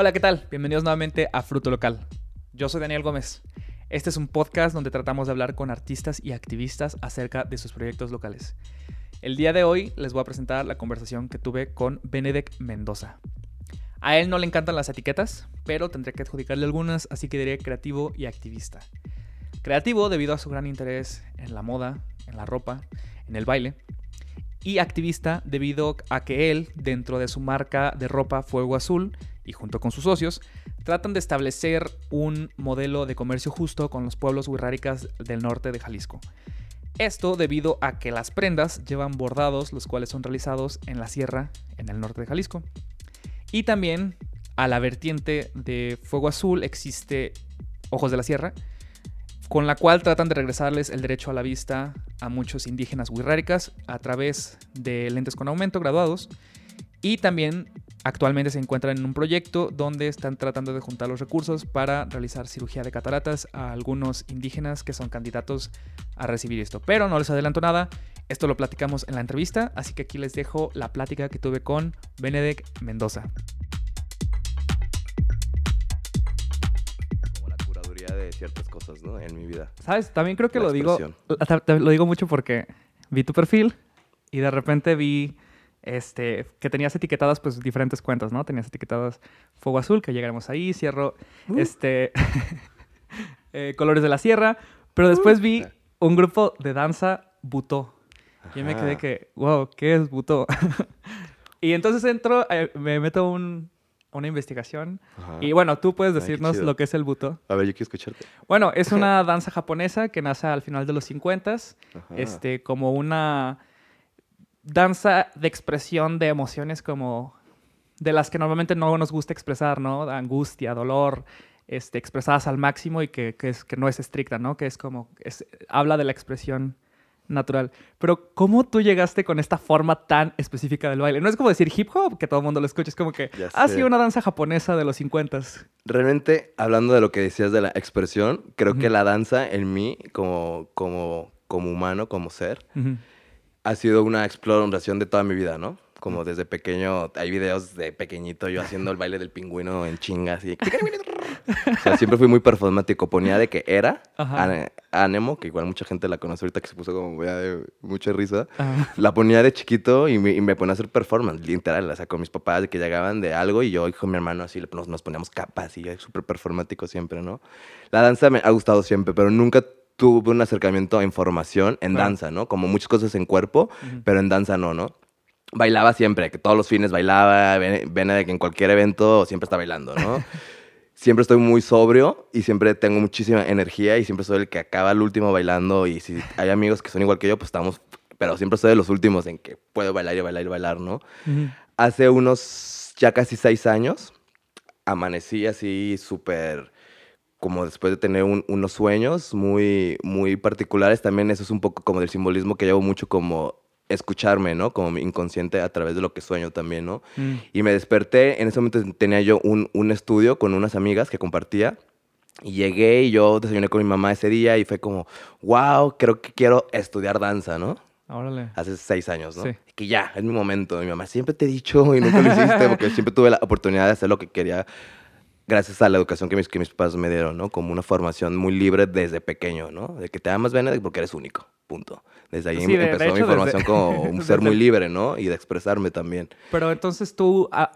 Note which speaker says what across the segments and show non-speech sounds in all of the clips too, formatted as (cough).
Speaker 1: Hola, ¿qué tal? Bienvenidos nuevamente a Fruto Local. Yo soy Daniel Gómez. Este es un podcast donde tratamos de hablar con artistas y activistas acerca de sus proyectos locales. El día de hoy les voy a presentar la conversación que tuve con Benedek Mendoza. A él no le encantan las etiquetas, pero tendré que adjudicarle algunas, así que diré creativo y activista. Creativo debido a su gran interés en la moda, en la ropa, en el baile. Y activista debido a que él, dentro de su marca de ropa Fuego Azul, y junto con sus socios, tratan de establecer un modelo de comercio justo con los pueblos wixárikas del norte de Jalisco. Esto debido a que las prendas llevan bordados, los cuales son realizados en la sierra, en el norte de Jalisco. Y también a la vertiente de Fuego Azul existe Ojos de la Sierra, con la cual tratan de regresarles el derecho a la vista a muchos indígenas wixárikas a través de lentes con aumento graduados y también Actualmente se encuentran en un proyecto donde están tratando de juntar los recursos para realizar cirugía de cataratas a algunos indígenas que son candidatos a recibir esto. Pero no les adelanto nada, esto lo platicamos en la entrevista, así que aquí les dejo la plática que tuve con Benedek Mendoza.
Speaker 2: Como la curaduría de ciertas cosas, ¿no? En mi vida.
Speaker 1: ¿Sabes? También creo que lo digo, lo digo mucho porque vi tu perfil y de repente vi este, que tenías etiquetadas pues diferentes cuentas, ¿no? Tenías etiquetadas Fuego Azul, que llegaremos ahí, cierro, uh. este, (laughs) eh, Colores de la Sierra, pero después vi uh. un grupo de danza Butó. Y me quedé que, wow, ¿qué es Butó? (laughs) y entonces entro, eh, me meto un, una investigación. Y bueno, tú puedes decirnos lo que es el Butó.
Speaker 2: A ver, yo quiero escucharte.
Speaker 1: Bueno, es (laughs) una danza japonesa que nace al final de los 50 este, como una danza de expresión de emociones como de las que normalmente no nos gusta expresar, ¿no? Angustia, dolor, este, expresadas al máximo y que, es, que no es estricta, ¿no? Que es como, es, habla de la expresión natural. Pero ¿cómo tú llegaste con esta forma tan específica del baile? No es como decir hip hop, que todo el mundo lo escucha, es como que ha ah, sido una danza japonesa de los 50.
Speaker 2: Realmente, hablando de lo que decías de la expresión, creo que la danza en mí, como, como, como humano, como ser, ha sido una exploración de toda mi vida, ¿no? Como desde pequeño, hay videos de pequeñito yo haciendo el baile del pingüino en chingas (laughs) y... o sea, siempre fui muy performático. Ponía de que era Anemo, que igual mucha gente la conoce ahorita que se puso como de mucha risa. La ponía de chiquito y me, ponía a hacer performance, literal. O sea, con mis papás de que llegaban de algo y yo y con mi hermano así nos, nos poníamos capas y súper performático siempre, ¿no? La danza me ha gustado siempre, pero nunca tuve un acercamiento a información en danza, ¿no? Como muchas cosas en cuerpo, pero en danza no, ¿no? Bailaba siempre, que todos los fines bailaba, ven que en cualquier evento siempre está bailando, ¿no? (laughs) siempre estoy muy sobrio y siempre tengo muchísima energía y siempre soy el que acaba el último bailando y si hay amigos que son igual que yo, pues estamos, pero siempre soy de los últimos en que puedo bailar y bailar y bailar, ¿no? Hace unos ya casi seis años amanecí así súper como después de tener unos sueños muy, muy particulares, también eso es un poco como del simbolismo que llevo mucho como escucharme, ¿no? Como mi inconsciente a través de lo que sueño también, ¿no? Mm. Y me desperté, en ese momento tenía yo un, un, estudio con unas amigas que compartía. Y llegué y yo desayuné con mi mamá ese día y fue como, wow, creo que quiero estudiar danza, ¿no?
Speaker 1: Órale.
Speaker 2: Hace seis años, ¿no? Sí. Que ya, es mi momento. Mi mamá, siempre te he dicho y nunca lo hiciste (laughs) porque siempre tuve la oportunidad de hacer lo que quería gracias a la educación que mis, que mis papás me dieron, ¿no? Como una formación muy libre desde pequeño, ¿no? De que te amas Benedict porque eres único, punto. Desde ahí empezó mi formación como (laughs) un ser muy libre, ¿no? Y de expresarme también.
Speaker 1: Pero entonces tú, ah,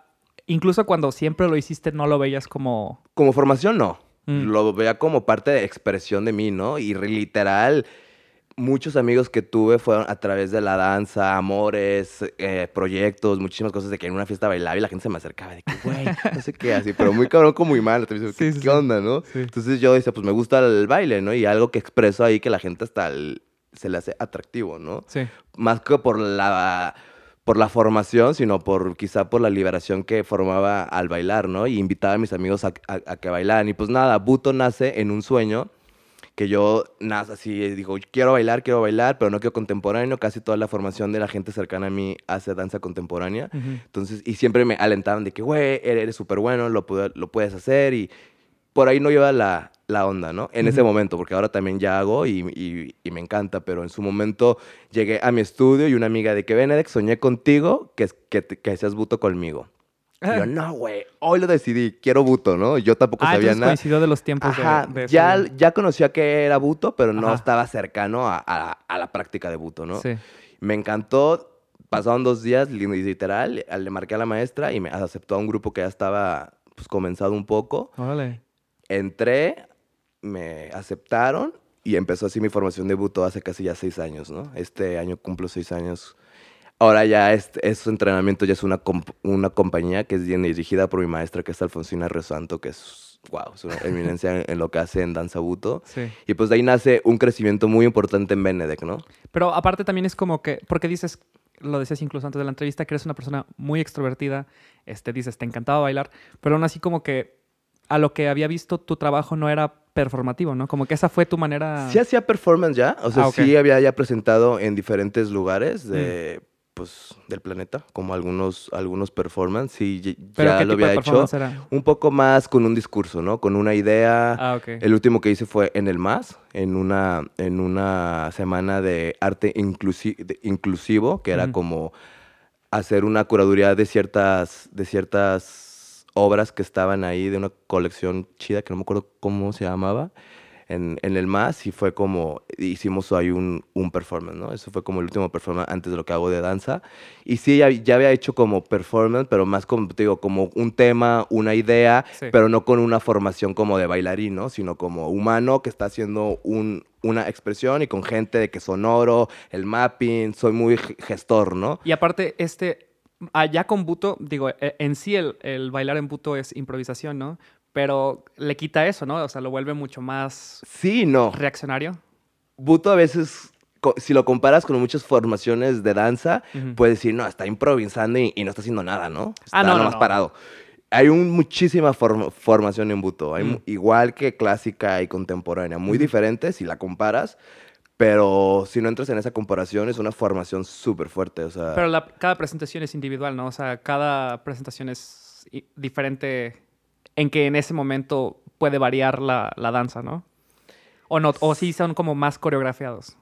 Speaker 1: incluso cuando siempre lo hiciste, no lo veías como...
Speaker 2: Como formación, no. Mm. Lo veía como parte de expresión de mí, ¿no? Y literal muchos amigos que tuve fueron a través de la danza, amores, eh, proyectos, muchísimas cosas de que en una fiesta bailaba y la gente se me acercaba de que, güey, no sé qué, así, pero muy cabrón, como muy mal. ¿Qué, ¿qué onda, no? Entonces yo decía, pues me gusta el baile, ¿no? Y algo que expreso ahí que la gente hasta se le hace atractivo, ¿no?
Speaker 1: Sí.
Speaker 2: Más que por la por la formación, sino por quizá por la liberación que formaba al bailar, ¿no? Y invitaba a mis amigos a, a que bailaran. Y pues nada, Buto nace en un sueño que yo nada, así digo, quiero bailar, quiero bailar, pero no quiero contemporáneo. Casi toda la formación de la gente cercana a mí hace danza contemporánea. Entonces, y siempre me alentaban de que, güey, eres súper bueno, lo, lo puedes hacer. Y por ahí no lleva la, la onda, ¿no? En ese momento, porque ahora también ya hago y, y, me encanta, pero en su momento llegué a mi estudio y una amiga de que, Benedek, soñé contigo que, que, que seas buto conmigo. Y yo, (laughs) no, güey, hoy lo decidí, quiero buto, ¿no? Yo tampoco
Speaker 1: ah,
Speaker 2: sabía nada.
Speaker 1: coincidió de los tiempos
Speaker 2: Ajá,
Speaker 1: de,
Speaker 2: ya, ya conocía que era buto, pero no
Speaker 1: Ajá.
Speaker 2: estaba cercano a, a- a la práctica de buto, ¿no?
Speaker 1: Sí.
Speaker 2: Me encantó. Pasaron dos días, li- literal, le marqué a la maestra y me aceptó a un grupo que ya estaba pues, comenzado un poco.
Speaker 1: Órale.
Speaker 2: Entré, me aceptaron y empezó así mi formación de buto hace casi ya seis años, ¿no? Este año cumplo seis años. Ahora ya este, esos entrenamientos ya es una, una compañía que es dirigida por mi maestra, que es Alfonsina Resanto, que es, wow, es una eminencia en, lo que hace en danza buto.
Speaker 1: Sí.
Speaker 2: Y pues de ahí nace un crecimiento muy importante en Benedek, ¿no?
Speaker 1: Pero aparte también es como que, porque dices, lo decías incluso antes de la entrevista, que eres una persona muy extrovertida, este, dices, te encantaba bailar, pero aún así como que a lo que había visto tu trabajo no era performativo, ¿no? Como que esa fue tu manera...
Speaker 2: Sí hacía performance ya, o sea,
Speaker 1: Ah,
Speaker 2: sí había ya presentado en diferentes lugares de, pues, del planeta, como algunos, algunos performance, y-
Speaker 1: ¿Pero
Speaker 2: ya lo había hecho.
Speaker 1: era?
Speaker 2: Un poco más con un discurso, ¿no? Con una idea.
Speaker 1: Ah, ok.
Speaker 2: El último que hice fue en el MAS, en una, en una semana de arte inclusi- de- inclusivo, que era como hacer una curaduría de ciertas, de ciertas obras que estaban ahí, de una colección chida, que no me acuerdo cómo se llamaba, en, en el MAS, y fue como, hicimos ahí un, un performance, ¿no? Eso fue como el último performance antes de lo que hago de danza. Y sí, ya, ya había hecho como performance, pero más como, te digo, como un tema, una idea,
Speaker 1: Sí.
Speaker 2: pero no con una formación como de bailarín, ¿no? Sino como humano que está haciendo un, una expresión y con gente de que sonoro, el mapping, soy muy ge- gestor, ¿no?
Speaker 1: Y aparte, este, allá con Buto, digo, e- en sí el, el bailar en Buto es improvisación, ¿no? Pero le quita eso, ¿no? O sea, lo vuelve mucho más
Speaker 2: Sí, no.
Speaker 1: reaccionario.
Speaker 2: Buto a veces, si lo comparas con muchas formaciones de danza, puedes decir, no, está improvisando y, y no está haciendo nada, ¿no? Está
Speaker 1: Ah, no, no,
Speaker 2: nomás
Speaker 1: no.
Speaker 2: parado. Hay un, muchísima form- formación en Buto, hay igual que clásica y contemporánea, muy
Speaker 1: Ujú.
Speaker 2: diferentes si la comparas, pero si no entras en esa comparación es una formación súper fuerte, o sea...
Speaker 1: Pero la- cada presentación es individual, ¿no? O sea, cada presentación es diferente en que en ese momento puede variar la, la danza, ¿no? O no, o sí son como más coreografiados.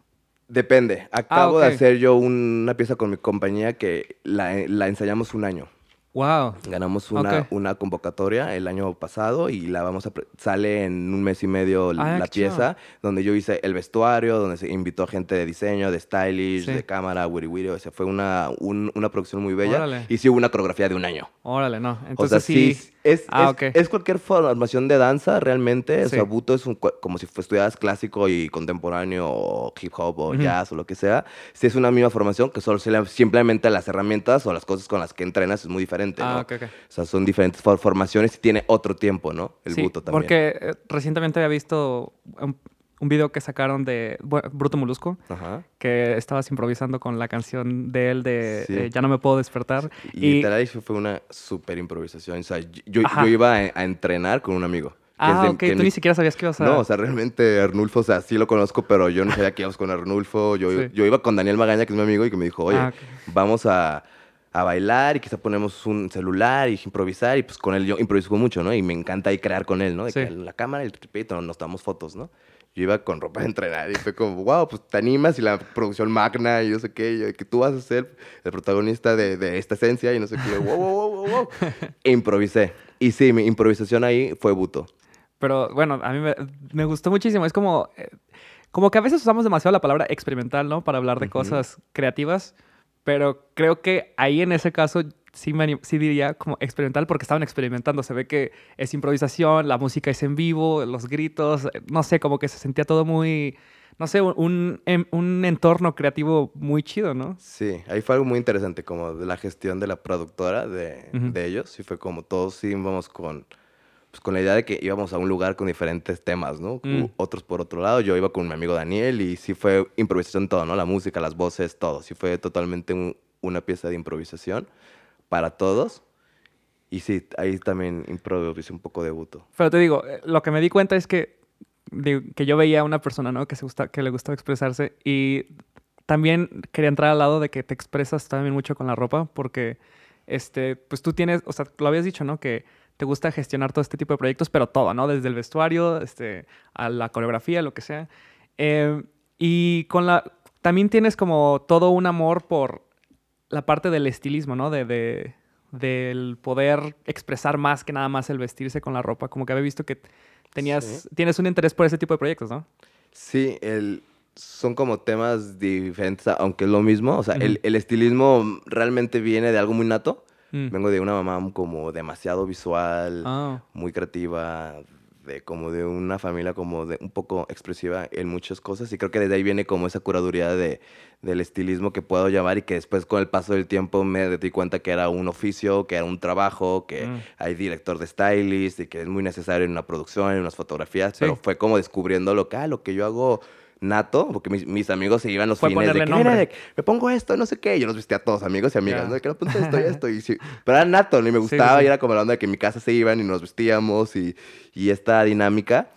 Speaker 2: Depende. Acabo
Speaker 1: Ah, ok.
Speaker 2: de hacer yo una pieza con mi compañía que la, la ensayamos un año.
Speaker 1: Wow.
Speaker 2: Ganamos una,
Speaker 1: Ok.
Speaker 2: una convocatoria el año pasado y la vamos a sale en un mes y medio
Speaker 1: Ah,
Speaker 2: la pieza donde yo hice el vestuario, donde se invitó gente de diseño, de stylish,
Speaker 1: Sí.
Speaker 2: de cámara, wiri wiri, o sea, fue una, un- una producción muy bella
Speaker 1: Órale.
Speaker 2: y sí hubo una coreografía de un año.
Speaker 1: Órale, no.
Speaker 2: o
Speaker 1: Entonces
Speaker 2: sea,
Speaker 1: sí.
Speaker 2: sí, es,
Speaker 1: Ah,
Speaker 2: es,
Speaker 1: ok.
Speaker 2: es cualquier formación de danza realmente, o
Speaker 1: Sí.
Speaker 2: sea, Buto es un como si estudiaras clásico y contemporáneo o hip hop o
Speaker 1: Ujú.
Speaker 2: jazz o lo que sea, sí es una misma formación que solo simplemente las herramientas o las cosas con las que entrenas es muy diferente,
Speaker 1: Ah,
Speaker 2: ¿no?
Speaker 1: ok, ok.
Speaker 2: O sea, son diferentes for- formaciones y tiene otro tiempo, ¿no? El
Speaker 1: Sí,
Speaker 2: buto también.
Speaker 1: Porque eh, recientemente había visto un, un video que sacaron de bueno, Bruto Molusco,
Speaker 2: Ajá.
Speaker 1: que estabas improvisando con la canción de él de
Speaker 2: Sí.
Speaker 1: eh, Ya no me puedo despertar.
Speaker 2: Y,
Speaker 1: Y,
Speaker 2: literal eso fue una súper improvisación. O sea, yo, yo- iba a, a entrenar con un amigo.
Speaker 1: ah,
Speaker 2: de-
Speaker 1: ok, tú
Speaker 2: mi-
Speaker 1: ni siquiera sabías que ibas a...
Speaker 2: No, o sea, realmente Arnulfo, o sea, sí lo conozco, pero yo no sabía que íbamos con Arnulfo. Yo,
Speaker 1: Sí.
Speaker 2: yo iba con Daniel Magaña, que es mi amigo, y que me dijo, oye,
Speaker 1: Ah, ok.
Speaker 2: vamos a, a bailar y quizá ponemos un celular y improvisar. Y pues con él yo improviso mucho, ¿no? Y me encanta ahí crear con él, ¿no? De
Speaker 1: Sí.
Speaker 2: que la cámara el tripito, nos damos fotos, ¿no? Yo iba con ropa de entrenar y fue como, wow, pues te animas y la producción magna y no sé qué, y que tú vas a ser el protagonista de, de esta esencia y no sé qué, wow, wow, wow, wow, wow. E improvisé. Y sí, mi improvisación ahí fue buto.
Speaker 1: Pero bueno, a mí me, me gustó muchísimo. Es como, eh, como que a veces usamos demasiado la palabra experimental, ¿no? Para hablar de
Speaker 2: Ujú.
Speaker 1: cosas creativas. Pero creo que ahí en ese caso sí, me sí diría como experimental porque estaban experimentando. Se ve que es improvisación, la música es en vivo, los gritos, eh, no sé, como que se sentía todo muy, no sé, un, un, em- un entorno creativo muy chido, ¿no?
Speaker 2: Sí, ahí fue algo muy interesante, como de la gestión de la productora de, de ellos. Sí, fue como todos sí íbamos con, pues, con la idea de que íbamos a un lugar con diferentes temas, ¿no?
Speaker 1: Mm.
Speaker 2: Otros por otro lado. Yo iba con mi amigo Daniel y sí fue improvisación todo, ¿no? La música, las voces, todo. Sí fue totalmente un- una pieza de improvisación para todos. Y sí, ahí también improvisé un poco de buto.
Speaker 1: Pero te digo, eh, lo que me di cuenta es que, que yo veía a una persona, ¿no? Que, se gusta, que le gustaba expresarse y también quería entrar al lado de que te expresas también mucho con la ropa porque, este, pues tú tienes, o sea, lo habías dicho, ¿no? Que te gusta gestionar todo este tipo de proyectos, pero todo, ¿no? Desde el vestuario, este, a la coreografía, lo que sea. Eh, y con la, también tienes como todo un amor por la parte del estilismo, ¿no? De, de, del poder expresar más que nada más el vestirse con la ropa. Como que había visto que tenías, tienes un interés por ese tipo de proyectos, ¿no?
Speaker 2: Sí, el, son como temas diferentes, aunque es lo mismo. O sea, el, estilismo realmente viene de algo muy nato. Mm. Vengo de una mamá como demasiado visual, ah. muy creativa, de como de una familia como de un poco expresiva en muchas cosas y creo que desde ahí viene como esa curaduría de, del estilismo que puedo llamar y que después con el paso del tiempo me di cuenta que era un oficio, que era un trabajo, que mm. hay director de stylist y que es muy necesario en una producción, en unas fotografías, pero fue como descubriendo lo que, ah, lo que yo hago nato, porque mis, amigos se iban los fines de que, me pongo esto, no sé qué. Yo los vestía a todos, amigos y amigas, ¿no? Que no ponte esto y esto. Y (laughs) pero era nato, ni me gustaba y era como la onda de que en mi casa se iban y nos vestíamos y, y esta dinámica.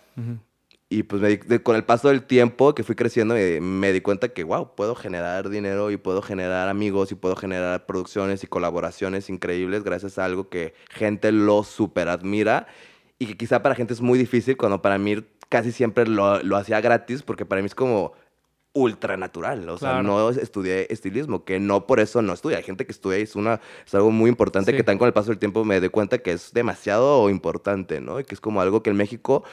Speaker 2: Y pues con el paso del tiempo que fui creciendo me, me, di cuenta que, wow, puedo generar dinero y puedo generar amigos y puedo generar producciones y colaboraciones increíbles gracias a algo que gente lo super admira y que quizá para gente es muy difícil cuando para mí casi siempre lo, lo hacía gratis porque para mí es como ultra natural. O sea, no estudié estilismo, que no por eso no estudia. Hay gente que estudia y es, una, es algo muy importante que también con el paso del tiempo me doy cuenta que es demasiado importante, ¿no? Y que es como algo que en México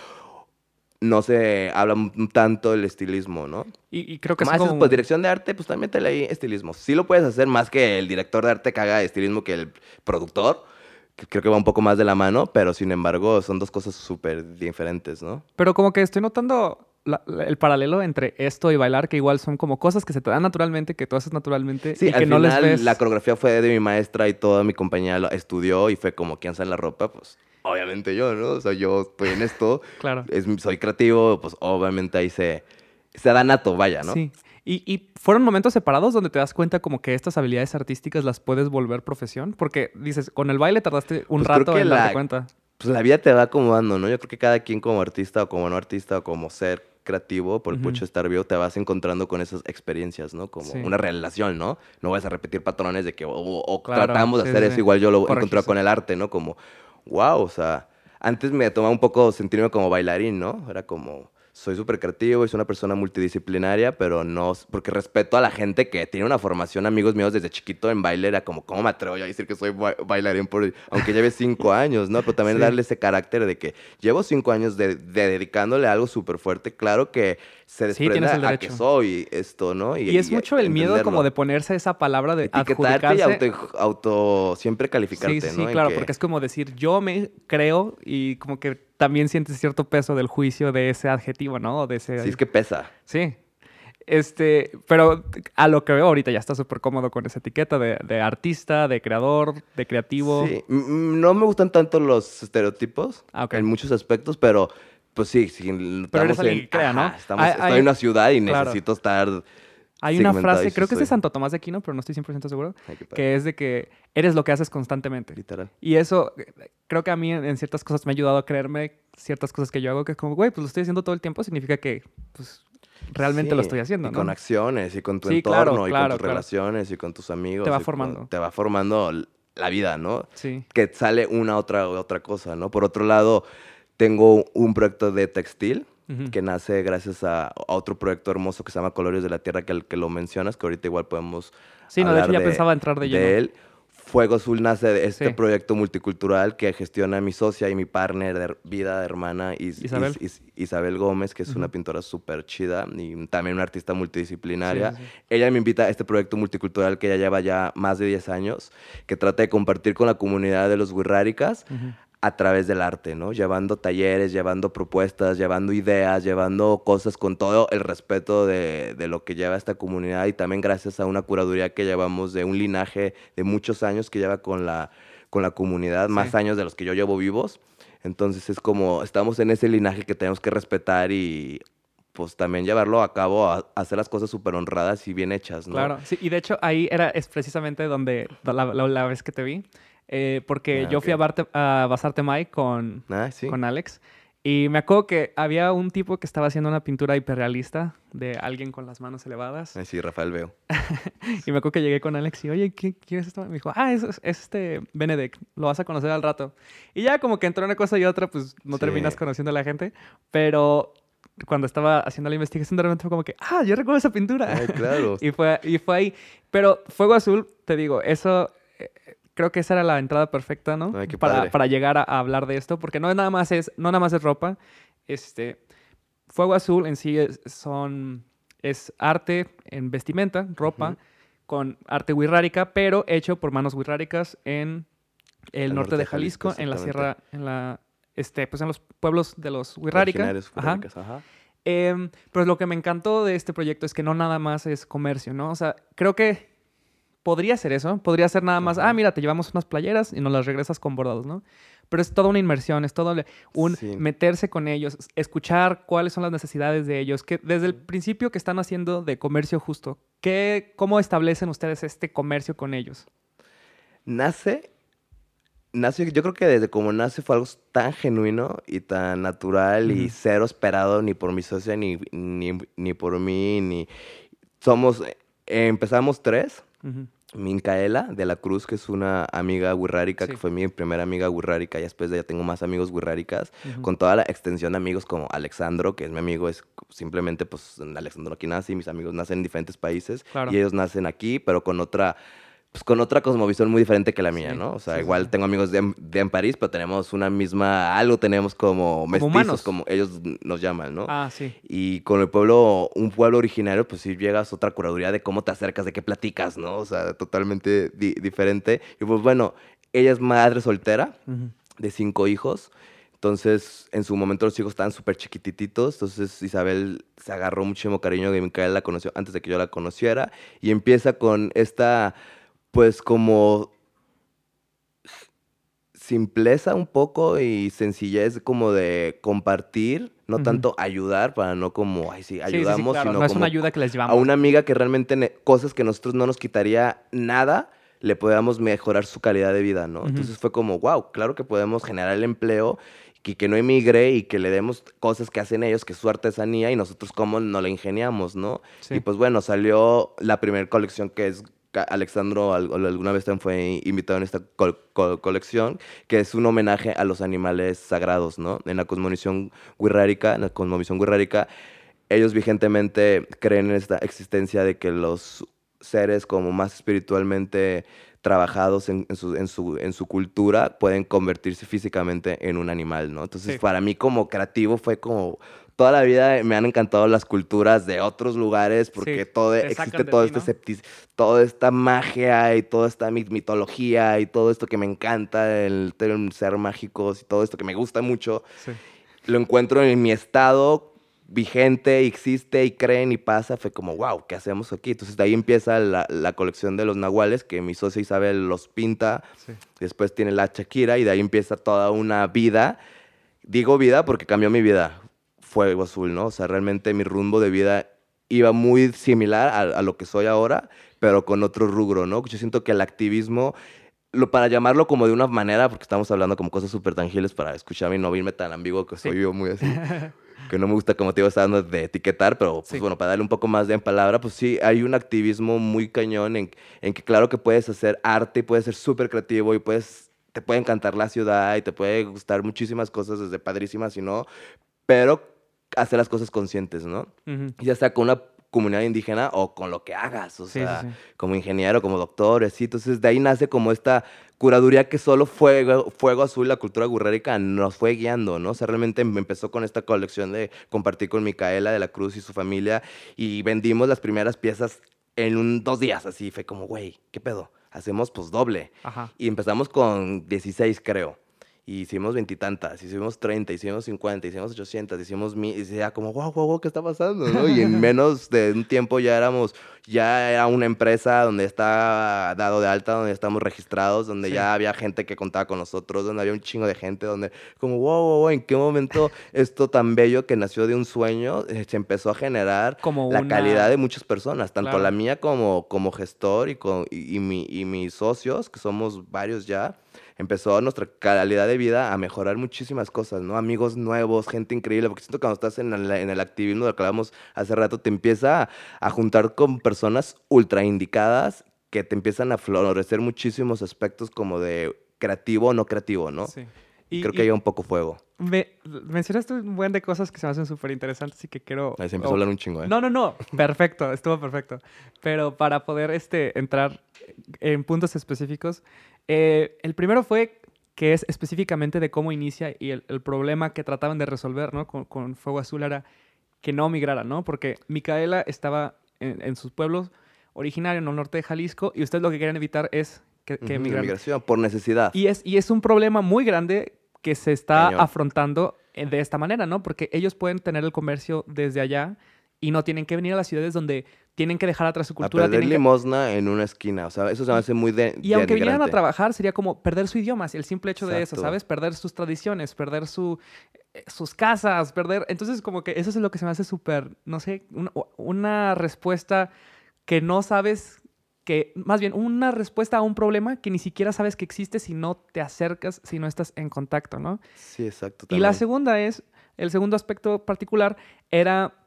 Speaker 2: no se habla tanto del estilismo, ¿no?
Speaker 1: Y, creo que
Speaker 2: más es como... pues dirección de arte, pues también te leí estilismo. Sí lo puedes hacer más que el director de arte que haga estilismo que el productor, creo que va un poco más de la mano, pero sin embargo son dos cosas súper diferentes, ¿no?
Speaker 1: Pero como que estoy notando el paralelo entre esto y bailar, que igual son como cosas que se te dan naturalmente, que tú haces naturalmente
Speaker 2: sí,
Speaker 1: y
Speaker 2: que
Speaker 1: no
Speaker 2: les
Speaker 1: ves.
Speaker 2: La coreografía fue de mi maestra y toda mi compañía lo estudió y fue como quién sale la ropa, pues obviamente yo, ¿no? O sea, yo estoy en esto, (laughs)
Speaker 1: claro.
Speaker 2: es, soy creativo, pues obviamente ahí se, se da nato, vaya, ¿no?
Speaker 1: Sí. Y, fueron momentos separados donde te das cuenta como que estas habilidades artísticas las puedes volver profesión. Porque dices, con el baile tardaste un pues rato en darte cuenta.
Speaker 2: Pues la vida te va acomodando, ¿no? Yo creo que cada quien como artista o como no artista o como ser creativo, por el hecho de estar vivo, te vas encontrando con esas experiencias, ¿no? Como una relación, ¿no? No vas a repetir patrones de que o, tratamos de hacer eso, igual yo lo encontré con el arte, ¿no? Como, wow, o sea, antes me tomaba un poco sentirme como bailarín, ¿no? Era como soy súper creativo y soy una persona multidisciplinaria, pero no, porque respeto a la gente que tiene una formación, amigos míos desde chiquito en baile, era como, ¿cómo me atrevo yo a decir que soy bailarín? Por, aunque lleve cinco (laughs) años, ¿no? Pero también darle ese carácter de que llevo cinco años de, dedicándole algo súper fuerte, claro que se desprende a que soy esto, ¿no?
Speaker 1: Y, es mucho el miedo como de ponerse esa palabra de
Speaker 2: Etiquetarte y auto, auto, siempre calificarte,
Speaker 1: sí, sí, claro, porque es como decir, yo me creo y como que también sientes cierto peso del juicio de ese adjetivo, ¿no? De ese...
Speaker 2: Sí, es que pesa.
Speaker 1: Sí. Este, pero a lo que veo ahorita ya está súper cómodo con esa etiqueta de, artista, de creador, de creativo.
Speaker 2: Sí, no me gustan tanto los estereotipos ah, en muchos aspectos, pero pues sí, sí
Speaker 1: pero eres alguien que crea, ¿no?
Speaker 2: Estamos, estoy en una ciudad y necesito estar
Speaker 1: hay una frase, creo que es de Santo Tomás de Aquino, pero no estoy 100% seguro, que es de que eres lo que haces constantemente.
Speaker 2: Literal.
Speaker 1: Y eso, creo que a mí en, ciertas cosas me ha ayudado a creerme ciertas cosas que yo hago, que es como, güey, pues lo estoy haciendo todo el tiempo, significa que, pues, realmente lo estoy haciendo,
Speaker 2: y con acciones, y con tu entorno, y con tus relaciones, y con tus amigos.
Speaker 1: Te va formando.
Speaker 2: te va formando la vida, ¿no?
Speaker 1: Sí.
Speaker 2: Que sale una otra, otra cosa, ¿no? Por otro lado, tengo un proyecto de textil que nace gracias a, otro proyecto hermoso que se llama Colores de la Tierra, que, que lo mencionas, que ahorita igual podemos.
Speaker 1: Sí, no, de hecho ya pensaba entrar de, lleno.
Speaker 2: él. Fuego Azul nace de este proyecto multicultural que gestiona mi socia y mi partner de vida, hermana Isabel, Isabel Gómez, que es una pintora súper chida y también una artista multidisciplinaria. Ella me invita a este proyecto multicultural que ya lleva ya más de 10 años, que trata de compartir con la comunidad de los Wirráricas a través del arte, ¿no? Llevando talleres, llevando propuestas, llevando ideas, llevando cosas con todo el respeto de, lo que lleva esta comunidad y también gracias a una curaduría que llevamos de un linaje de muchos años que lleva con la, con la comunidad, más años de los que yo llevo vivos. Entonces es como, estamos en ese linaje que tenemos que respetar y pues también llevarlo a cabo, a, hacer las cosas súper honradas y bien hechas, ¿no?
Speaker 1: Claro, sí, y de hecho ahí era, es precisamente donde, la, la vez que te vi, eh, porque ah, yo fui a, a Basarte Mai con,
Speaker 2: ah,
Speaker 1: con Alex. Y me acuerdo que había un tipo que estaba haciendo una pintura hiperrealista de alguien con las manos elevadas.
Speaker 2: Ah, sí, Rafael Veo. (laughs)
Speaker 1: y me acuerdo que llegué con Alex y, oye, ¿quién, es esto? Me dijo, ah, es, es, este Benedict, lo vas a conocer al rato. Y ya como que entró una cosa y otra, pues no terminas conociendo a la gente. Pero cuando estaba haciendo la investigación, de repente fue como que, ah, yo recuerdo esa pintura.
Speaker 2: Ay, claro. (laughs)
Speaker 1: y, fue, y fue ahí. Pero Fuego Azul, te digo, eso creo que esa era la entrada perfecta, ¿no?
Speaker 2: Ay,
Speaker 1: para, llegar a, a hablar de esto, porque no es nada más es, no nada más es ropa. Este, Fuego Azul en sí es, son, es arte en vestimenta, ropa, con arte wixárika, pero hecho por manos wixárikas en el, norte de Jalisco, en la sierra, en la, este, pues en los pueblos de los wixárika. Ajá. Em, pero lo que me encantó de este proyecto es que no nada más es comercio, ¿no? O sea, creo que podría ser eso. Podría ser nada más, ah, mira, te llevamos unas playeras y nos las regresas con bordados, ¿no? Pero es toda una inmersión, es todo un
Speaker 2: Sí.
Speaker 1: meterse con ellos, es- escuchar cuáles son las necesidades de ellos, que desde el principio que están haciendo de comercio justo, ¿qué, ¿cómo establecen ustedes este comercio con ellos?
Speaker 2: Nace, nace, yo creo que desde como nace fue algo tan genuino y tan natural y cero esperado ni por mi socia ni, ni, ni por mí, ni... Somos, eh, empezamos tres,
Speaker 1: Ujú.
Speaker 2: Mincaela de la Cruz, que es una amiga
Speaker 1: Sí.
Speaker 2: que fue mi primera amiga wixárika, y después de ella tengo más amigos
Speaker 1: Ujú.
Speaker 2: con toda la extensión de amigos como Alexandro, que es mi amigo, es simplemente pues Alexandro aquí nace y mis amigos nacen en diferentes países
Speaker 1: Claro.
Speaker 2: y ellos nacen aquí, pero con otra pues con otra cosmovisión muy diferente que la mía,
Speaker 1: Sí,
Speaker 2: ¿no? O sea,
Speaker 1: sí,
Speaker 2: igual
Speaker 1: sí.
Speaker 2: tengo amigos de, en- de en París, pero tenemos una misma, algo tenemos como mestizos,
Speaker 1: humanos.
Speaker 2: como ellos nos llaman, ¿no?
Speaker 1: Ah, sí.
Speaker 2: Y con el pueblo, un pueblo originario, pues sí llegas a otra curaduría de cómo te acercas, de qué platicas, ¿no? O sea, totalmente di- diferente. Y pues bueno, ella es madre soltera de cinco hijos. Entonces, en su momento los hijos estaban súper chiquitititos. Entonces, Isabel se agarró muchísimo cariño de Micaela la conoció antes de que yo la conociera. Y empieza con esta, pues como simpleza un poco y sencillez como de compartir, no tanto ayudar para no como, ay, sí,
Speaker 1: Sí, sí, sí,
Speaker 2: ayudamos,
Speaker 1: claro,
Speaker 2: sino
Speaker 1: no es
Speaker 2: como
Speaker 1: una ayuda que les llevamos.
Speaker 2: a una amiga que realmente cosas que nosotros no nos quitaría nada, le podamos mejorar su calidad de vida, ¿no? Entonces fue como, wow, claro que podemos generar el empleo y que no emigre y que le demos cosas que hacen ellos, que es su artesanía y nosotros cómo no la ingeniamos, ¿no?
Speaker 1: Sí.
Speaker 2: Y pues bueno, salió la primera colección que es Alexandro al- alguna vez también fue invitado en esta col- col- colección, que es un homenaje a los animales sagrados, ¿no? En la cosmovisión wixárika, en la cosmovisión wixárika, ellos vigentemente creen en esta existencia de que los seres como más espiritualmente trabajados en, en su, en, su, en su cultura pueden convertirse físicamente en un animal, ¿no? Entonces,
Speaker 1: Sí.
Speaker 2: para mí como creativo fue como... Toda la vida me han encantado las culturas de otros lugares porque
Speaker 1: Sí,
Speaker 2: todo
Speaker 1: te
Speaker 2: existe todo
Speaker 1: ti,
Speaker 2: este toda esta magia y toda esta mit- mitología y todo esto que me encanta, el, el ser mágicos y todo esto que me gusta mucho
Speaker 1: Sí.
Speaker 2: lo encuentro en mi estado vigente, existe y creen y pasa, fue como, wow, ¿qué hacemos aquí? Entonces de ahí empieza la, la colección de los nahuales, que mi socia Isabel los pinta,
Speaker 1: Sí.
Speaker 2: después tiene la Shakira y de ahí empieza toda una vida. Digo vida porque cambió mi vida, fuego azul, ¿no? O sea, realmente mi rumbo de vida iba muy similar a, a lo que soy ahora, pero con otro rubro, ¿no? Yo siento que el activismo lo, para llamarlo como de una manera, porque estamos hablando como cosas súper tangibles para escucharme y no irme tan ambiguo que
Speaker 1: Sí.
Speaker 2: soy yo muy así. (laughs) que no me gusta, como te estar dando de etiquetar, pero pues
Speaker 1: Sí.
Speaker 2: bueno, para darle un poco más de en palabra, pues sí, hay un activismo muy cañón en, en que claro que puedes hacer arte puedes ser súper creativo y puedes, te puede encantar la ciudad y te puede gustar muchísimas cosas desde padrísimas y no, pero hacer las cosas conscientes, ¿no?
Speaker 1: Ujú.
Speaker 2: Ya sea con una comunidad indígena o con lo que hagas, o
Speaker 1: Sí,
Speaker 2: sea,
Speaker 1: sí.
Speaker 2: como ingeniero, como doctor, así. Entonces, de ahí nace como esta curaduría que solo Fuego, Fuego Azul, la cultura gurrárica, nos fue guiando, ¿no? O sea, realmente me empezó con esta colección de compartir con Micaela de la Cruz y su familia y vendimos las primeras piezas en un, dos días, así. Fue como, güey, ¿qué pedo? Hacemos pues doble.
Speaker 1: Ajá.
Speaker 2: Y empezamos con 16, creo. Y hicimos veintitantas, hicimos 30, hicimos 50, hicimos 800, hicimos mil. Y decía como, wow, wow, wow, ¿qué está pasando? ¿no? Y en (laughs) menos de un tiempo ya éramos, ya era una empresa donde está dado de alta, donde estamos registrados, donde
Speaker 1: Sí.
Speaker 2: ya había gente que contaba con nosotros, donde había un chingo de gente, donde como, wow, wow, wow, ¿en qué momento esto tan bello que nació de un sueño eh, se empezó a generar
Speaker 1: Como
Speaker 2: la
Speaker 1: una-
Speaker 2: calidad de muchas personas, tanto
Speaker 1: Claro.
Speaker 2: la mía como, como gestor y, con, y, y mi- y mis socios, que somos varios ya, empezó nuestra calidad de vida a mejorar muchísimas cosas, ¿no? Amigos nuevos, gente increíble, porque siento que cuando estás en el, en el activismo, lo que hablamos hace rato, te empieza a, a juntar con personas ultra indicadas que te empiezan a florecer muchísimos aspectos como de creativo o no creativo, ¿no?
Speaker 1: Sí.
Speaker 2: Creo
Speaker 1: Y-
Speaker 2: que
Speaker 1: y
Speaker 2: hay un poco fuego.
Speaker 1: me- mencionaste un buen de cosas que se me hacen súper interesantes y que quiero...
Speaker 2: Ahí se empezó
Speaker 1: oh,
Speaker 2: a hablar un chingo, ¿eh?
Speaker 1: No, no, no. (laughs) Perfecto, estuvo perfecto. Pero para poder este, entrar en puntos específicos, Eh, el primero fue que es específicamente de cómo inicia y el, problema que trataban de resolver, ¿no? Con, Fuego Azul era que no migrara, ¿no? Porque Micaela estaba en, sus pueblos originarios en el norte de Jalisco y ustedes lo que quieren evitar es que, que
Speaker 2: Migración por necesidad.
Speaker 1: Y es, y es un problema muy grande que se está afrontando eh, de esta manera, ¿no? Porque ellos pueden tener el comercio desde allá y no tienen que venir a las ciudades donde tienen que dejar atrás su cultura.
Speaker 2: A perder limosna en una esquina, o sea, eso se me hace muy de
Speaker 1: Y aunque vinieran a trabajar, sería como perder su idioma, el simple hecho de eso, ¿sabes? Perder sus tradiciones, perder su, eh, sus casas, perder... Entonces, como que eso es lo que se me hace súper, no sé, una respuesta que no sabes que, más bien, una respuesta a un problema que ni siquiera sabes que existe si no te acercas, si no estás en contacto, ¿no?
Speaker 2: Sí, exacto.
Speaker 1: Y la segunda es, el segundo aspecto particular era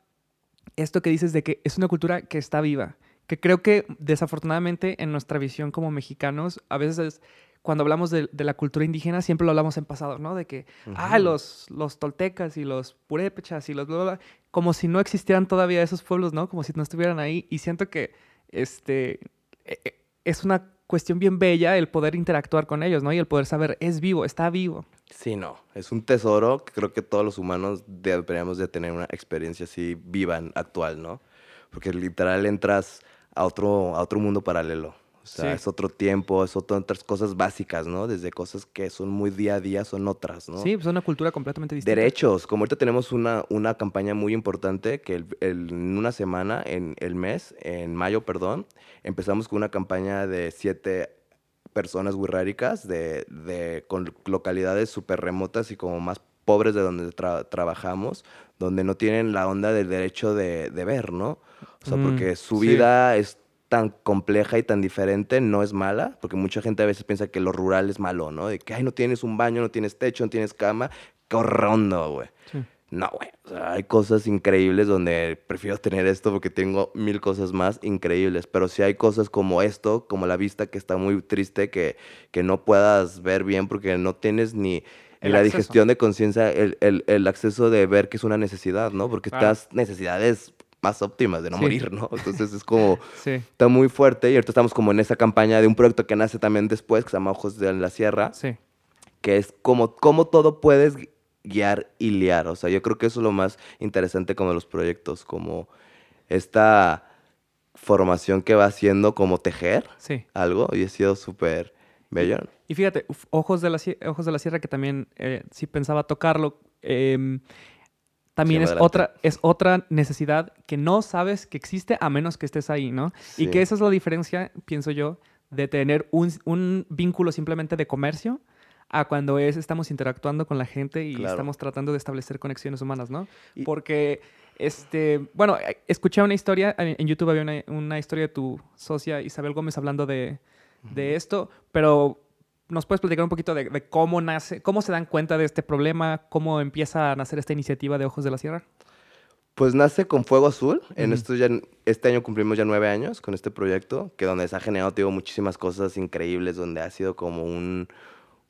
Speaker 1: esto que dices de que es una cultura que está viva, que creo que desafortunadamente en nuestra visión como mexicanos, a veces cuando hablamos de, la cultura indígena siempre lo hablamos en pasado, ¿no? De que, ah, los, los toltecas y los purépechas y los bla, bla, bla, como si no existieran todavía esos pueblos, ¿no? Como si no estuvieran ahí. Y siento que, este, e, e, es una cuestión bien bella el poder interactuar con ellos, ¿no? Y el poder saber, es vivo, está vivo.
Speaker 2: Sí, no, es un tesoro que creo que todos los humanos deberíamos de tener una experiencia así viva, actual, ¿no? Porque literal entras a otro, a otro mundo paralelo. O sea, es otro tiempo, es otras cosas básicas, ¿no? Desde cosas que son muy día a día, son otras, ¿no?
Speaker 1: Sí, pues una cultura completamente distinta.
Speaker 2: Derechos, como ahorita tenemos una, una campaña muy importante que en una semana, en el mes, en mayo, perdón, empezamos con una campaña de siete personas wixárikas de, de, con localidades súper remotas y como más pobres de donde trabajamos, donde no tienen la onda del derecho de, de ver, ¿no? O sea, mm, porque su vida es tan compleja y tan diferente no es mala, porque mucha gente a veces piensa que lo rural es malo, ¿no? De que, ay, no tienes un baño, no tienes techo, no tienes cama, qué horrendo, güey. No, güey. O sea, hay cosas increíbles donde prefiero tener esto porque tengo mil cosas más increíbles. Pero si hay cosas como esto, como la vista que está muy triste, que, que no puedas ver bien porque no tienes ni en la digestión de conciencia el, el, el, acceso de ver que es una necesidad, ¿no? Porque estas necesidades más óptimas de no morir, ¿no? Entonces es como, (laughs) está muy fuerte y ahorita estamos como en esa campaña de un proyecto que nace también después, que se llama Ojos de la Sierra, sí. que es como, como todo puedes guiar y liar, o sea, yo creo que eso es lo más interesante como de los proyectos, como esta formación que va haciendo como tejer algo y ha sido súper bello.
Speaker 1: Y fíjate, Ojos de la, Ojos de la Sierra, que también eh, sí pensaba tocarlo, eh, también es otra, es otra necesidad que no sabes que existe a menos que estés ahí, ¿no? Y que esa es la diferencia, pienso yo, de tener un, vínculo simplemente de comercio a cuando es, estamos interactuando con la gente y estamos tratando de establecer conexiones humanas, ¿no? Porque, este, bueno, escuché una historia, en YouTube había una, historia de tu socia Isabel Gómez hablando de, de esto, pero ¿Nos puedes platicar un poquito de, cómo nace, cómo se dan cuenta de este problema, cómo empieza a nacer esta iniciativa de Ojos de la Sierra?
Speaker 2: Pues nace con Fuego Azul. En esto ya, este año cumplimos ya nueve años con este proyecto, que donde se ha generado, digo, muchísimas cosas increíbles, donde ha sido como un,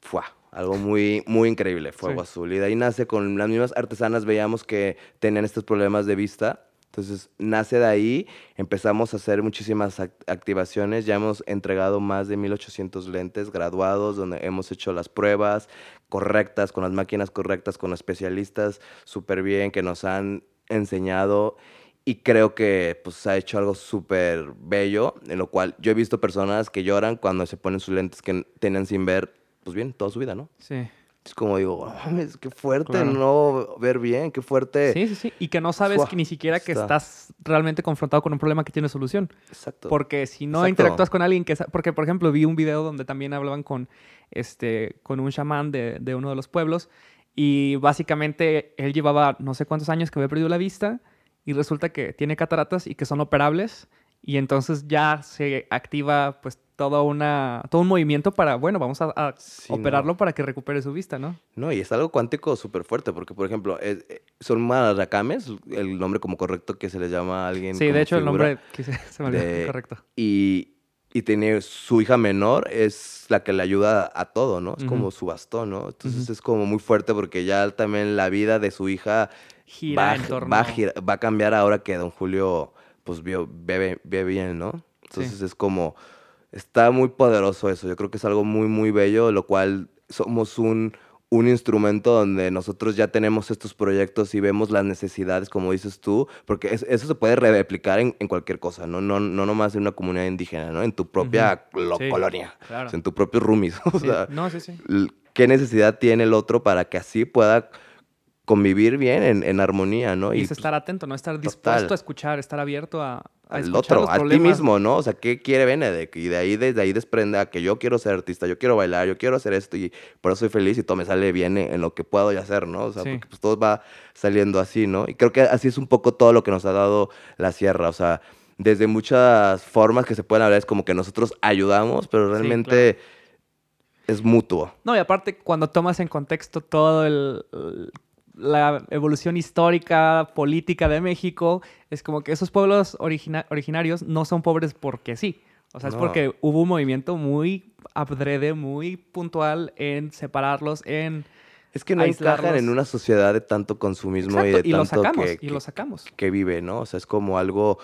Speaker 2: ¡fua! algo muy, muy increíble, Fuego Azul. Y de ahí nace con las mismas artesanas, veíamos que tenían estos problemas de vista entonces, nace de ahí, empezamos a hacer muchísimas activaciones, ya hemos entregado más de 1800 lentes graduados, donde hemos hecho las pruebas correctas, con las máquinas correctas, con especialistas súper bien, que nos han enseñado y creo que pues ha hecho algo súper bello, en lo cual yo he visto personas que lloran cuando se ponen sus lentes que tenían sin ver, pues bien, toda su vida, ¿no?
Speaker 1: Sí.
Speaker 2: Es como digo, mames, qué fuerte no ver bien, qué fuerte.
Speaker 1: Sí, sí, sí. Y que no sabes que ni siquiera que estás realmente confrontado con un problema que tiene solución.
Speaker 2: Exacto.
Speaker 1: Porque si no interactúas con alguien que... Porque, por ejemplo, vi un video donde también hablaban con, este, con un chamán de, de uno de los pueblos y básicamente él llevaba no sé cuántos años que había perdido la vista y resulta que tiene cataratas y que son operables y entonces ya se activa pues todo, una, todo un movimiento para, bueno, vamos a, operarlo para que recupere su vista, ¿no?
Speaker 2: No, y es algo cuántico súper fuerte, porque, por ejemplo, eh, son mararacames, el nombre como correcto que se le llama a alguien.
Speaker 1: Sí, de hecho, el nombre que se, (laughs) me olvidó, correcto.
Speaker 2: Y, y tiene su hija menor, es la que le ayuda a todo, ¿no? Es como su bastón, ¿no? Entonces es como muy fuerte porque ya también la vida de su hija
Speaker 1: va,
Speaker 2: va, va a cambiar ahora que don Julio, pues, vio, ve, ve bien, ¿no? Entonces es como está muy poderoso eso. Yo creo que es algo muy, muy bello, lo cual somos un, un instrumento donde nosotros ya tenemos estos proyectos y vemos las necesidades, como dices tú, porque eso se puede replicar en, en, cualquier cosa, ¿no? No, no nomás en una comunidad indígena, ¿no? En tu propia colonia, en tu propio roomies. (laughs) o sea,
Speaker 1: no, sí, sí.
Speaker 2: ¿qué necesidad tiene el otro para que así pueda convivir bien en, en armonía, ¿no?
Speaker 1: Y, es pues estar atento, ¿no? Estar dispuesto a escuchar, estar abierto a,
Speaker 2: al otro, a ti mismo, ¿no? O sea, ¿qué quiere Benedek? Y de ahí, desde ahí desprende a que yo quiero ser artista, yo quiero bailar, yo quiero hacer esto y por eso soy feliz y todo me sale bien en, lo que puedo hacer, ¿no? O sea, porque pues todo va saliendo así, ¿no? Y creo que así es un poco todo lo que nos ha dado la sierra, o sea, desde muchas formas que se pueden hablar es como que nosotros ayudamos, pero realmente... es mutuo.
Speaker 1: No, y aparte, cuando tomas en contexto todo el, la evolución histórica, política de México, es como que esos pueblos originarios no son pobres porque sí. O sea, es porque hubo un movimiento muy adrede, muy puntual en separarlos, en...
Speaker 2: Es que no encajan en una sociedad de tanto consumismo y de tanto
Speaker 1: sacamos,
Speaker 2: que,
Speaker 1: y lo sacamos.
Speaker 2: que vive, ¿no? O sea, es como algo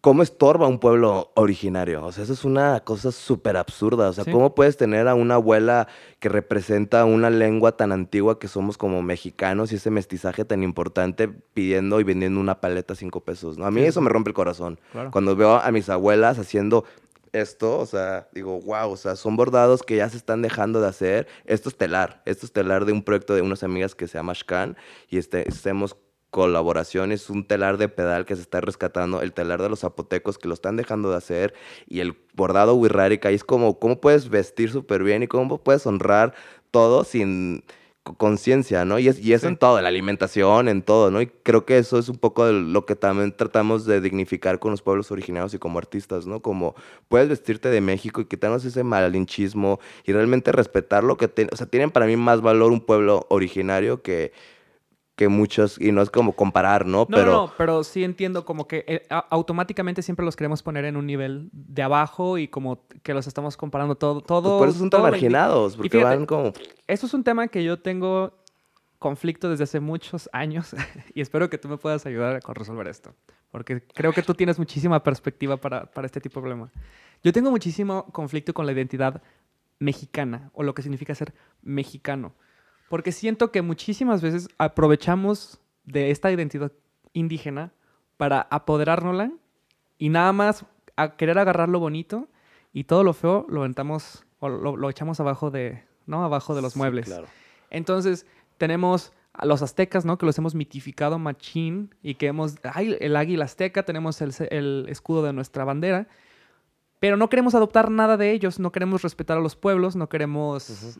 Speaker 2: ¿Cómo estorba un pueblo originario? O sea, eso es una cosa súper absurda. O sea, ¿cómo puedes tener a una abuela que representa una lengua tan antigua que somos como mexicanos y ese mestizaje tan importante pidiendo y vendiendo una paleta a cinco pesos? ¿no? A mí eso me rompe el corazón. Cuando veo a mis abuelas haciendo esto, o sea, digo, wow, o sea, son bordados que ya se están dejando de hacer. Esto es telar, esto es telar de un proyecto de unas amigas que se llama Shkan y este, estemos colaboración, es un telar de pedal que se está rescatando, el telar de los zapotecos que lo están dejando de hacer y el bordado wirrárica, y es como, ¿cómo puedes vestir súper bien y cómo puedes honrar todo sin conciencia, ¿no? Y es, y es en todo, en la alimentación, en todo, ¿no? Y creo que eso es un poco de lo que también tratamos de dignificar con los pueblos originarios y como artistas, ¿no? Como puedes vestirte de México y quitarnos ese malinchismo y realmente respetar lo que... Te, o sea, tienen para mí más valor un pueblo originario que que muchos, y no es como comparar, ¿no?
Speaker 1: No, pero... no, pero sí entiendo como que eh, automáticamente siempre los queremos poner en un nivel de abajo y como que los estamos comparando todo. todo
Speaker 2: por eso son tan marginados, porque van como...
Speaker 1: Esto es un tema que yo tengo conflicto desde hace muchos (laughs) años (laughs) y espero que tú me puedas ayudar a resolver esto, porque creo que tú tienes muchísima perspectiva para, para este tipo de problema. Yo tengo muchísimo conflicto con la identidad mexicana o lo que significa ser mexicano. Porque siento que muchísimas veces aprovechamos de esta identidad indígena para apoderárnosla y nada más a querer agarrar lo bonito y todo lo feo lo aventamos o lo, echamos abajo de, ¿no? Abajo de los muebles.
Speaker 2: claro.
Speaker 1: Entonces, tenemos a los aztecas, ¿no? Que los hemos mitificado machín y que hemos, ay, el águila azteca, tenemos el, escudo de nuestra bandera, pero no queremos adoptar nada de ellos, no queremos respetar a los pueblos, no queremos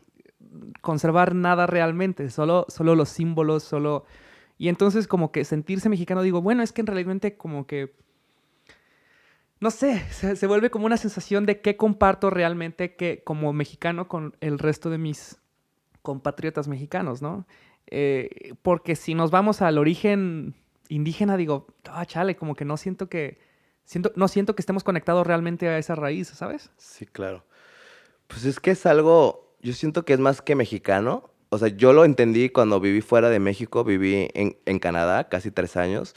Speaker 1: conservar nada realmente, solo, solo los símbolos, solo... Y entonces como que sentirse mexicano, digo, bueno, es que en realidad como que... No sé, se, vuelve como una sensación de qué comparto realmente que, como mexicano con el resto de mis compatriotas mexicanos, ¿no? Eh, porque si nos vamos al origen indígena, digo, ah, chale, como que no siento que, siento, no siento que estemos conectados realmente a esa raíz, ¿sabes?
Speaker 2: Sí, claro. Pues es que es algo, yo siento que es más que mexicano. O sea, yo lo entendí cuando viví fuera de México, viví en, en Canadá casi tres años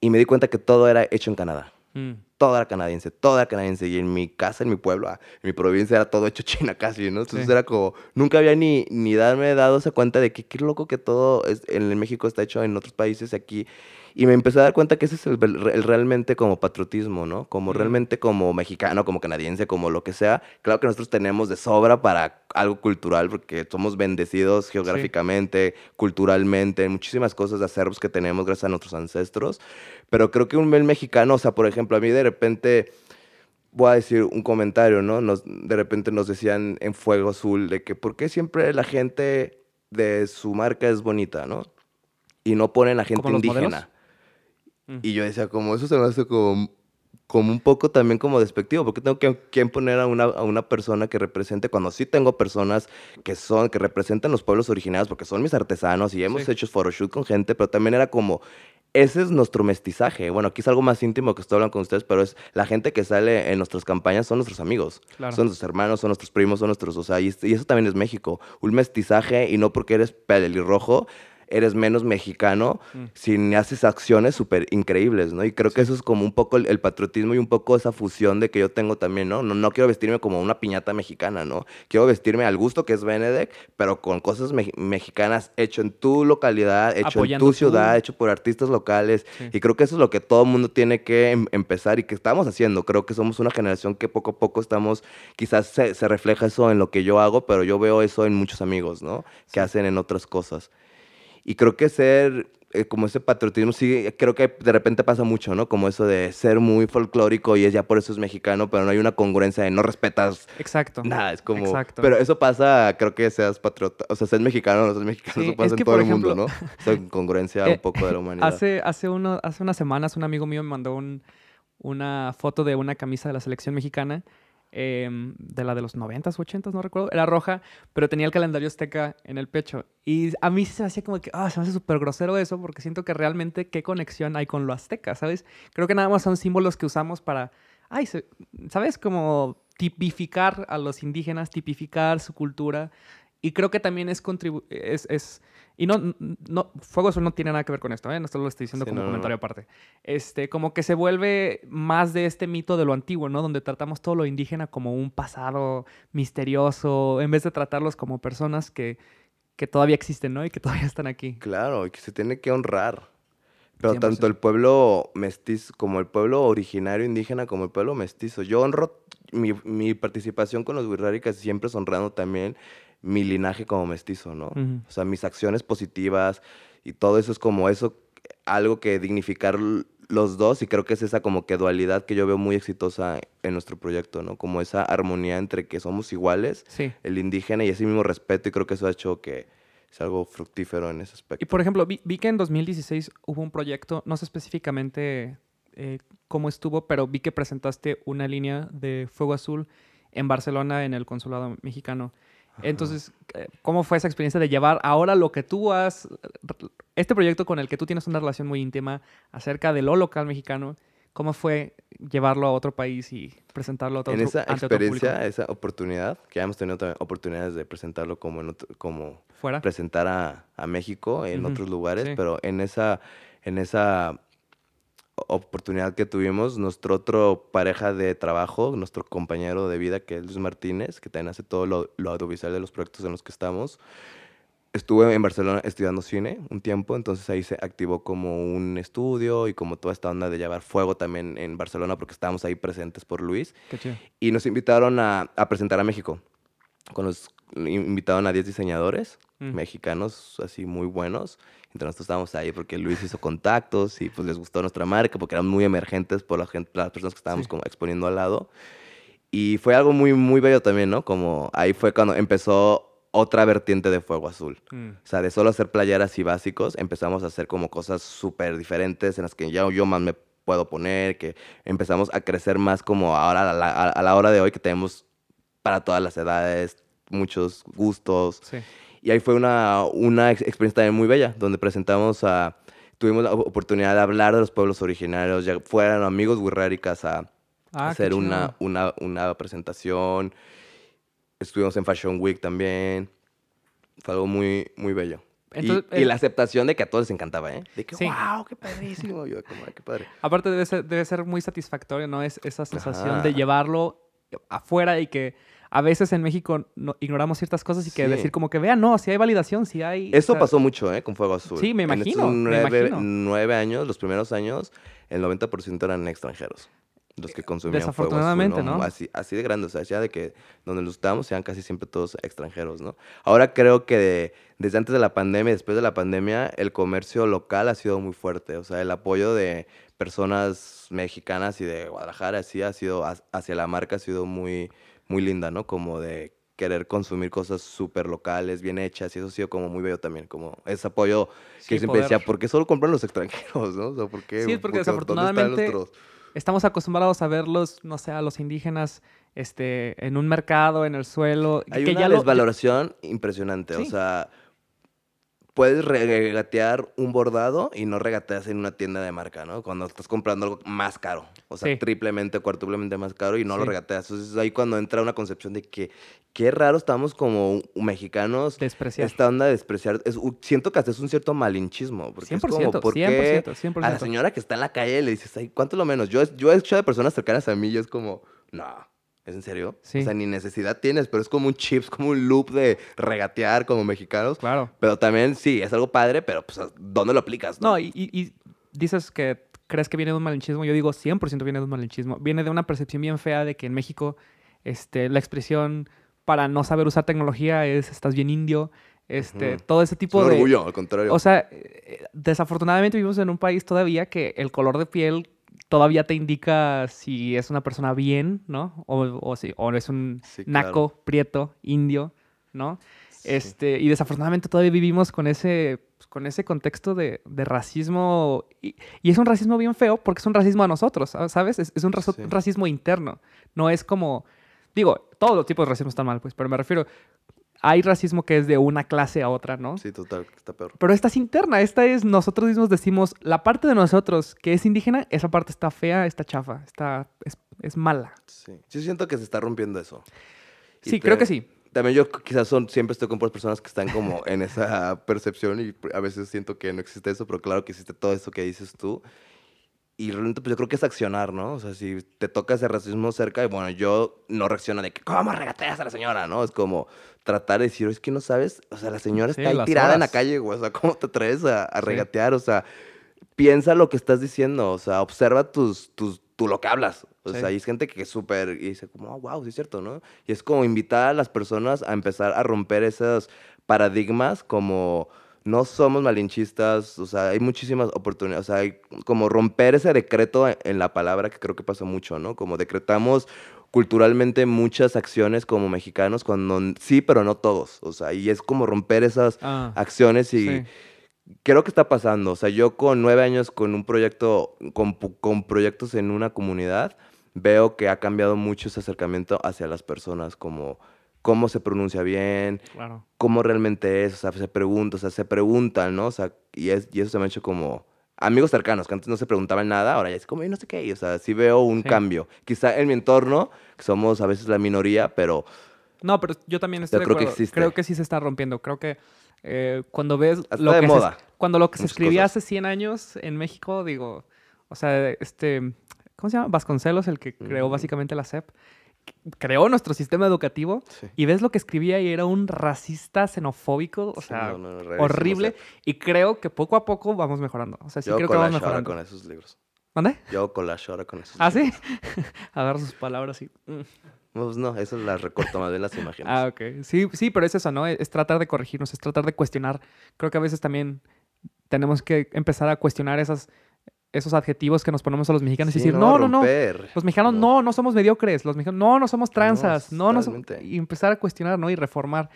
Speaker 2: y me di cuenta que todo era hecho en Canadá. Mm. Todo era canadiense, todo era canadiense. Y en mi casa, en mi pueblo, ah, en mi provincia era todo hecho (laughs) China casi, ¿no? Entonces era como, nunca había ni, ni darme dado esa cuenta de que qué loco que todo es, en México está hecho en otros países aquí. Y me empecé a dar cuenta que ese es el, realmente como patriotismo, ¿no? Como realmente como mexicano, como canadiense, como lo que sea. Claro que nosotros tenemos de sobra para algo cultural porque somos bendecidos geográficamente, culturalmente, muchísimas cosas de acervos que tenemos gracias a nuestros ancestros. Pero creo que un mexicano, o sea, por ejemplo, a mí de repente voy a decir un comentario, ¿no? Nos, de repente nos decían en Fuego Azul de que por qué siempre la gente de su marca es bonita, ¿no? Y no ponen a gente indígena. Mm. Y yo decía, como eso se me hace como, como un poco también como despectivo, porque tengo que, que poner a una, a una, persona que represente, cuando sí tengo personas que son, que representan los pueblos originarios, porque son mis artesanos y hemos hecho photoshoot con gente, pero también era como, ese es nuestro mestizaje. Bueno, aquí es algo más íntimo que estoy hablando con ustedes, pero es la gente que sale en nuestras campañas son nuestros amigos, son nuestros hermanos, son nuestros primos, son nuestros, o sea, y, y, eso también es México, un mestizaje y no porque eres pelirrojo eres menos mexicano
Speaker 1: Mm.
Speaker 2: si haces acciones súper increíbles, ¿no? Y creo que eso es como un poco el, el patriotismo y un poco esa fusión de que yo tengo también, ¿no? ¿no? No quiero vestirme como una piñata mexicana, ¿no? Quiero vestirme al gusto que es Benedek, pero con cosas me- mexicanas hecho en tu localidad, hecho
Speaker 1: Apoyando
Speaker 2: en
Speaker 1: tu-
Speaker 2: ciudad, hecho por artistas locales.
Speaker 1: Sí.
Speaker 2: Y creo que eso es lo que todo el mundo tiene que em- empezar y que estamos haciendo. Creo que somos una generación que poco a poco estamos, quizás se, se refleja eso en lo que yo hago, pero yo veo eso en muchos amigos, ¿no? Que hacen en otras cosas. Y creo que ser, eh, como ese patriotismo, sí, creo que de repente pasa mucho, ¿no? Como eso de ser muy folclórico y es ya por eso es mexicano, pero no hay una congruencia de no respetas
Speaker 1: Exacto.
Speaker 2: nada. Es como.
Speaker 1: Exacto.
Speaker 2: Pero eso pasa, creo que seas patriota. O sea, seas mexicano o no seas mexicano,
Speaker 1: Sí,
Speaker 2: eso pasa
Speaker 1: es
Speaker 2: en todo el mundo, ¿no? Esa (laughs) incongruencia
Speaker 1: eh,
Speaker 2: un poco de la humanidad.
Speaker 1: Hace, hace, uno, hace unas semanas un amigo mío me mandó un- una foto de una camisa de la selección mexicana, em, de la de los 90s, 80s, no recuerdo, era roja, pero tenía el calendario azteca en el pecho. Y a mí se me hacía como que, ah, se me hace súper grosero eso, porque siento que realmente qué conexión hay con lo azteca, ¿sabes? Creo que nada más son símbolos que usamos para, ay, ¿sabes? Como tipificar a los indígenas, tipificar su cultura. Y creo que también es es, es y no, no, Fuego Azul no tiene nada que ver con esto, ¿eh? No solo lo estoy diciendo
Speaker 2: Sí,
Speaker 1: como
Speaker 2: no,
Speaker 1: comentario
Speaker 2: no.
Speaker 1: aparte. Este, como que se vuelve más de este mito de lo antiguo, ¿no? Donde tratamos todo lo indígena como un pasado misterioso, en vez de tratarlos como personas que, que todavía existen, ¿no? Y que todavía están aquí.
Speaker 2: Claro, y que se tiene que honrar. Pero
Speaker 1: 100%.
Speaker 2: tanto el pueblo mestizo, como el pueblo originario indígena, como el pueblo mestizo. Yo honro mi, mi participación con los Wirráricas siempre es honrando también mi linaje como mestizo, ¿no? O sea, mis acciones positivas y todo eso es como eso, algo que dignificar los dos y creo que es esa como que dualidad que yo veo muy exitosa en nuestro proyecto, ¿no? Como esa armonía entre que somos iguales,
Speaker 1: Sí.
Speaker 2: el indígena y ese mismo respeto y creo que eso ha hecho que es algo fructífero en ese aspecto.
Speaker 1: Y por ejemplo, vi, vi que en 2016 hubo un proyecto, no sé específicamente eh, cómo estuvo, pero vi que presentaste una línea de Fuego Azul en Barcelona en el consulado mexicano. Entonces, eh, ¿cómo fue esa experiencia de llevar ahora lo que tú has, este proyecto con el que tú tienes una relación muy íntima acerca de lo local mexicano? ¿Cómo fue llevarlo a otro país y presentarlo a otro,
Speaker 2: en esa
Speaker 1: ante otro público?
Speaker 2: experiencia, esa oportunidad, que ya hemos tenido también oportunidades de presentarlo como, en otro- como
Speaker 1: fuera?
Speaker 2: presentar a, a México en otros lugares,
Speaker 1: sí.
Speaker 2: pero en esa, en esa oportunidad que tuvimos, nuestro otro pareja de trabajo, nuestro compañero de vida, que es Luis Martínez, que también hace todo lo, lo audiovisual de los proyectos en los que estamos, estuve en Barcelona estudiando cine un tiempo, entonces ahí se activó como un estudio y como toda esta onda de llevar fuego también en Barcelona, porque estábamos ahí presentes por Luis.
Speaker 1: Qué chido.
Speaker 2: Y nos invitaron a, a presentar a México. Con los, invitaron a 10 diseñadores
Speaker 1: Mm.
Speaker 2: mexicanos así muy buenos. Entonces nosotros estábamos ahí porque Luis hizo contactos y pues les gustó nuestra marca porque eran muy emergentes por la gente, las personas que estábamos
Speaker 1: Sí.
Speaker 2: como exponiendo al lado. Y fue algo muy, muy bello también, ¿no? Como ahí fue cuando empezó otra vertiente de Fuego Azul.
Speaker 1: Mm.
Speaker 2: O sea, de solo hacer playeras y básicos, empezamos a hacer como cosas súper diferentes en las que ya yo más me puedo poner, que empezamos a crecer más como ahora a la, a la hora de hoy que tenemos para todas las edades, muchos gustos.
Speaker 1: Sí.
Speaker 2: Y ahí fue una, una ex- experiencia también muy bella, donde presentamos a... Tuvimos la oportunidad de hablar de los pueblos originarios, ya fueran amigos wirráricas a
Speaker 1: Ah,
Speaker 2: hacer una, una, una presentación. Estuvimos en Fashion Week también. Fue algo muy, muy bello. Y-
Speaker 1: el-
Speaker 2: la aceptación de que a todos les encantaba, ¿eh? De que,
Speaker 1: Sí.
Speaker 2: wow, qué padrísimo. Yo, como, "Ay, qué padre.
Speaker 1: Aparte debe ser, debe ser muy satisfactorio, ¿no? Es esa sensación
Speaker 2: Ajá.
Speaker 1: de llevarlo afuera y que a veces en México no- ignoramos ciertas cosas y que
Speaker 2: Sí.
Speaker 1: decir como que vean, no, si hay validación, si hay... o
Speaker 2: Eso
Speaker 1: sea,
Speaker 2: pasó mucho, ¿eh? Con Fuego Azul.
Speaker 1: Sí, me
Speaker 2: En
Speaker 1: imagino, me
Speaker 2: nueve,
Speaker 1: imagino.
Speaker 2: nueve años, los primeros años, el 90% eran extranjeros. Los que consumían Fuego Azul,
Speaker 1: Desafortunadamente, ¿no?
Speaker 2: Así, así de grande, o sea, ya de que donde los estábamos sean casi siempre todos extranjeros, ¿no? Ahora creo que de- desde antes de la pandemia y después de la pandemia, el comercio local ha sido muy fuerte. O sea, el apoyo de personas mexicanas y de Guadalajara, sí, ha sido, ha- hacia la marca ha sido muy, muy linda, ¿no? Como de querer consumir cosas súper locales, bien hechas, y eso ha sido como muy bello también, como ese apoyo
Speaker 1: Sí,
Speaker 2: que siempre
Speaker 1: poder-
Speaker 2: decía, ¿por qué solo compran los extranjeros, no? O sea, ¿por qué?
Speaker 1: Sí, porque
Speaker 2: ¿dónde están
Speaker 1: desafortunadamente Estamos acostumbrados a verlos, no sé, a los indígenas este, en un mercado, en el suelo.
Speaker 2: Hay
Speaker 1: que
Speaker 2: una
Speaker 1: ya lo-
Speaker 2: desvaloración impresionante, o sea, puedes regatear un bordado y no regateas en una tienda de marca, ¿no? Cuando estás comprando algo más caro. O sea,
Speaker 1: Sí.
Speaker 2: triplemente, cuartuplemente más caro y no lo
Speaker 1: Sí.
Speaker 2: regateas. Entonces ahí cuando entra una concepción de que qué raro estamos como mexicanos.
Speaker 1: Despreciar.
Speaker 2: Esta onda de despreciar. es siento que hasta es un cierto malinchismo. Porque
Speaker 1: 100%,
Speaker 2: es como, ¿por qué
Speaker 1: 100%, 100%.
Speaker 2: a la señora que está en la calle le dices, ay, ¿cuánto lo menos? Yo, yo he escuchado de personas cercanas a mí y es como, no, ¿es en serio?
Speaker 1: Sí.
Speaker 2: O sea, ni necesidad tienes, pero es como un chip, es (laughs) como un loop de regatear como mexicanos.
Speaker 1: Claro.
Speaker 2: Pero también, sí, es algo padre, pero pues, ¿dónde lo aplicas?
Speaker 1: No, y, y- y dices que crees que viene de un malinchismo. Yo digo 100% viene de un malinchismo. Viene de una percepción bien fea de que en México este, la expresión para no saber usar tecnología es estás bien indio. Este. Todo ese
Speaker 2: Es
Speaker 1: tipo
Speaker 2: un
Speaker 1: de...
Speaker 2: orgullo, al contrario.
Speaker 1: O sea, eh, desafortunadamente vivimos en un país todavía que el color de piel todavía te indica si es una persona bien, ¿no? O, o si o es un
Speaker 2: Sí, claro.
Speaker 1: naco, prieto, indio, ¿no?
Speaker 2: Sí.
Speaker 1: Este, y desafortunadamente todavía vivimos con ese, con ese contexto de, de racismo. Y, y es un racismo bien feo porque es un racismo a nosotros, ¿sabes? Es, es un,
Speaker 2: Sí.
Speaker 1: un racismo interno. No es como. Digo, todos los tipos de racismo están mal, pues, pero me refiero. Hay racismo que es de una clase a otra, ¿no?
Speaker 2: Sí, total, está peor.
Speaker 1: Pero esta es interna, esta es nosotros mismos decimos, la parte de nosotros que es indígena, esa parte está fea, está chafa, está, es, es mala.
Speaker 2: Sí. sí, siento que se está rompiendo eso. Y
Speaker 1: Sí, creo que sí.
Speaker 2: También yo quizás son, siempre estoy con personas que están como en esa (laughs) percepción y a veces siento que no existe eso, pero claro que existe todo eso que dices tú. Y realmente pues yo creo que es accionar, ¿no? O sea, si te toca ese racismo cerca, y bueno, yo no reacciono de que, ¿cómo regateas a la señora? ¿No? Es como tratar de decir, es que no sabes, o sea, la señora
Speaker 1: Sí,
Speaker 2: está ahí tirada en la calle, güey, o sea, ¿cómo te atreves a, a
Speaker 1: Sí.
Speaker 2: regatear? O sea, piensa lo que estás diciendo, o sea, observa tus, tus, tú lo que hablas. O
Speaker 1: Sí.
Speaker 2: sea, hay gente que es súper, y dice como, oh, wow, sí es cierto, ¿no? Y es como invitar a las personas a empezar a romper esos paradigmas como no somos malinchistas, o sea, hay muchísimas oportunidades, o sea, hay como romper ese decreto en- la palabra que creo que pasa mucho, ¿no? Como decretamos culturalmente muchas acciones como mexicanos cuando sí, pero no todos, o sea, y es como romper esas
Speaker 1: Ah,
Speaker 2: acciones y
Speaker 1: sí.
Speaker 2: creo que está pasando. O sea, yo con nueve años con un proyecto, con, con proyectos en una comunidad, veo que ha cambiado mucho ese acercamiento hacia las personas, como cómo se pronuncia bien,
Speaker 1: Claro.
Speaker 2: cómo realmente es, o sea, se pregunta, o sea, se preguntan, ¿no? O sea, y, es, y eso se me ha hecho como amigos cercanos, que antes no se preguntaban nada, ahora ya es como, "Ay, no sé qué, o sea, sí veo un
Speaker 1: Sí.
Speaker 2: cambio. Quizá en mi entorno, que somos a veces la minoría, pero
Speaker 1: No, pero yo también estoy de
Speaker 2: creo que
Speaker 1: acuerdo.
Speaker 2: existe.
Speaker 1: Creo que sí se está rompiendo. Creo que eh, cuando ves
Speaker 2: Hasta
Speaker 1: lo
Speaker 2: de
Speaker 1: que se-
Speaker 2: moda,
Speaker 1: cuando lo que se escribía
Speaker 2: cosas.
Speaker 1: hace 100 años en México, digo, o sea, este, ¿cómo se llama? Vasconcelos, el que creó
Speaker 2: Ujú.
Speaker 1: básicamente la SEP, creó nuestro sistema educativo
Speaker 2: sí.
Speaker 1: y ves lo que escribía y era un racista xenofóbico, o
Speaker 2: Sí,
Speaker 1: sea,
Speaker 2: no, no, rarísimo,
Speaker 1: horrible.
Speaker 2: o sea,
Speaker 1: Y creo que poco a poco vamos mejorando. O sea, sí
Speaker 2: yo
Speaker 1: creo que vamos
Speaker 2: collage ahora
Speaker 1: mejorando.
Speaker 2: con esos libros.
Speaker 1: ¿Dónde?
Speaker 2: Yo collage ahora con esos
Speaker 1: ¿Ah, sí?
Speaker 2: libros. (laughs)
Speaker 1: Agarro sus palabras y... mm.
Speaker 2: Pues no, eso las recorto más de las imágenes.
Speaker 1: Ah, ok. Sí, sí, pero es eso, ¿no? Es tratar de corregirnos, es tratar de cuestionar. Creo que a veces también tenemos que empezar a cuestionar esas, esos adjetivos que nos ponemos a los mexicanos
Speaker 2: Sí,
Speaker 1: y decir, no, no, no. Los mexicanos
Speaker 2: No.
Speaker 1: no, no somos mediocres. Los mexicanos no, no somos tranzas. No, no,
Speaker 2: totalmente.
Speaker 1: Y empezar a cuestionar, ¿no? Y reformar.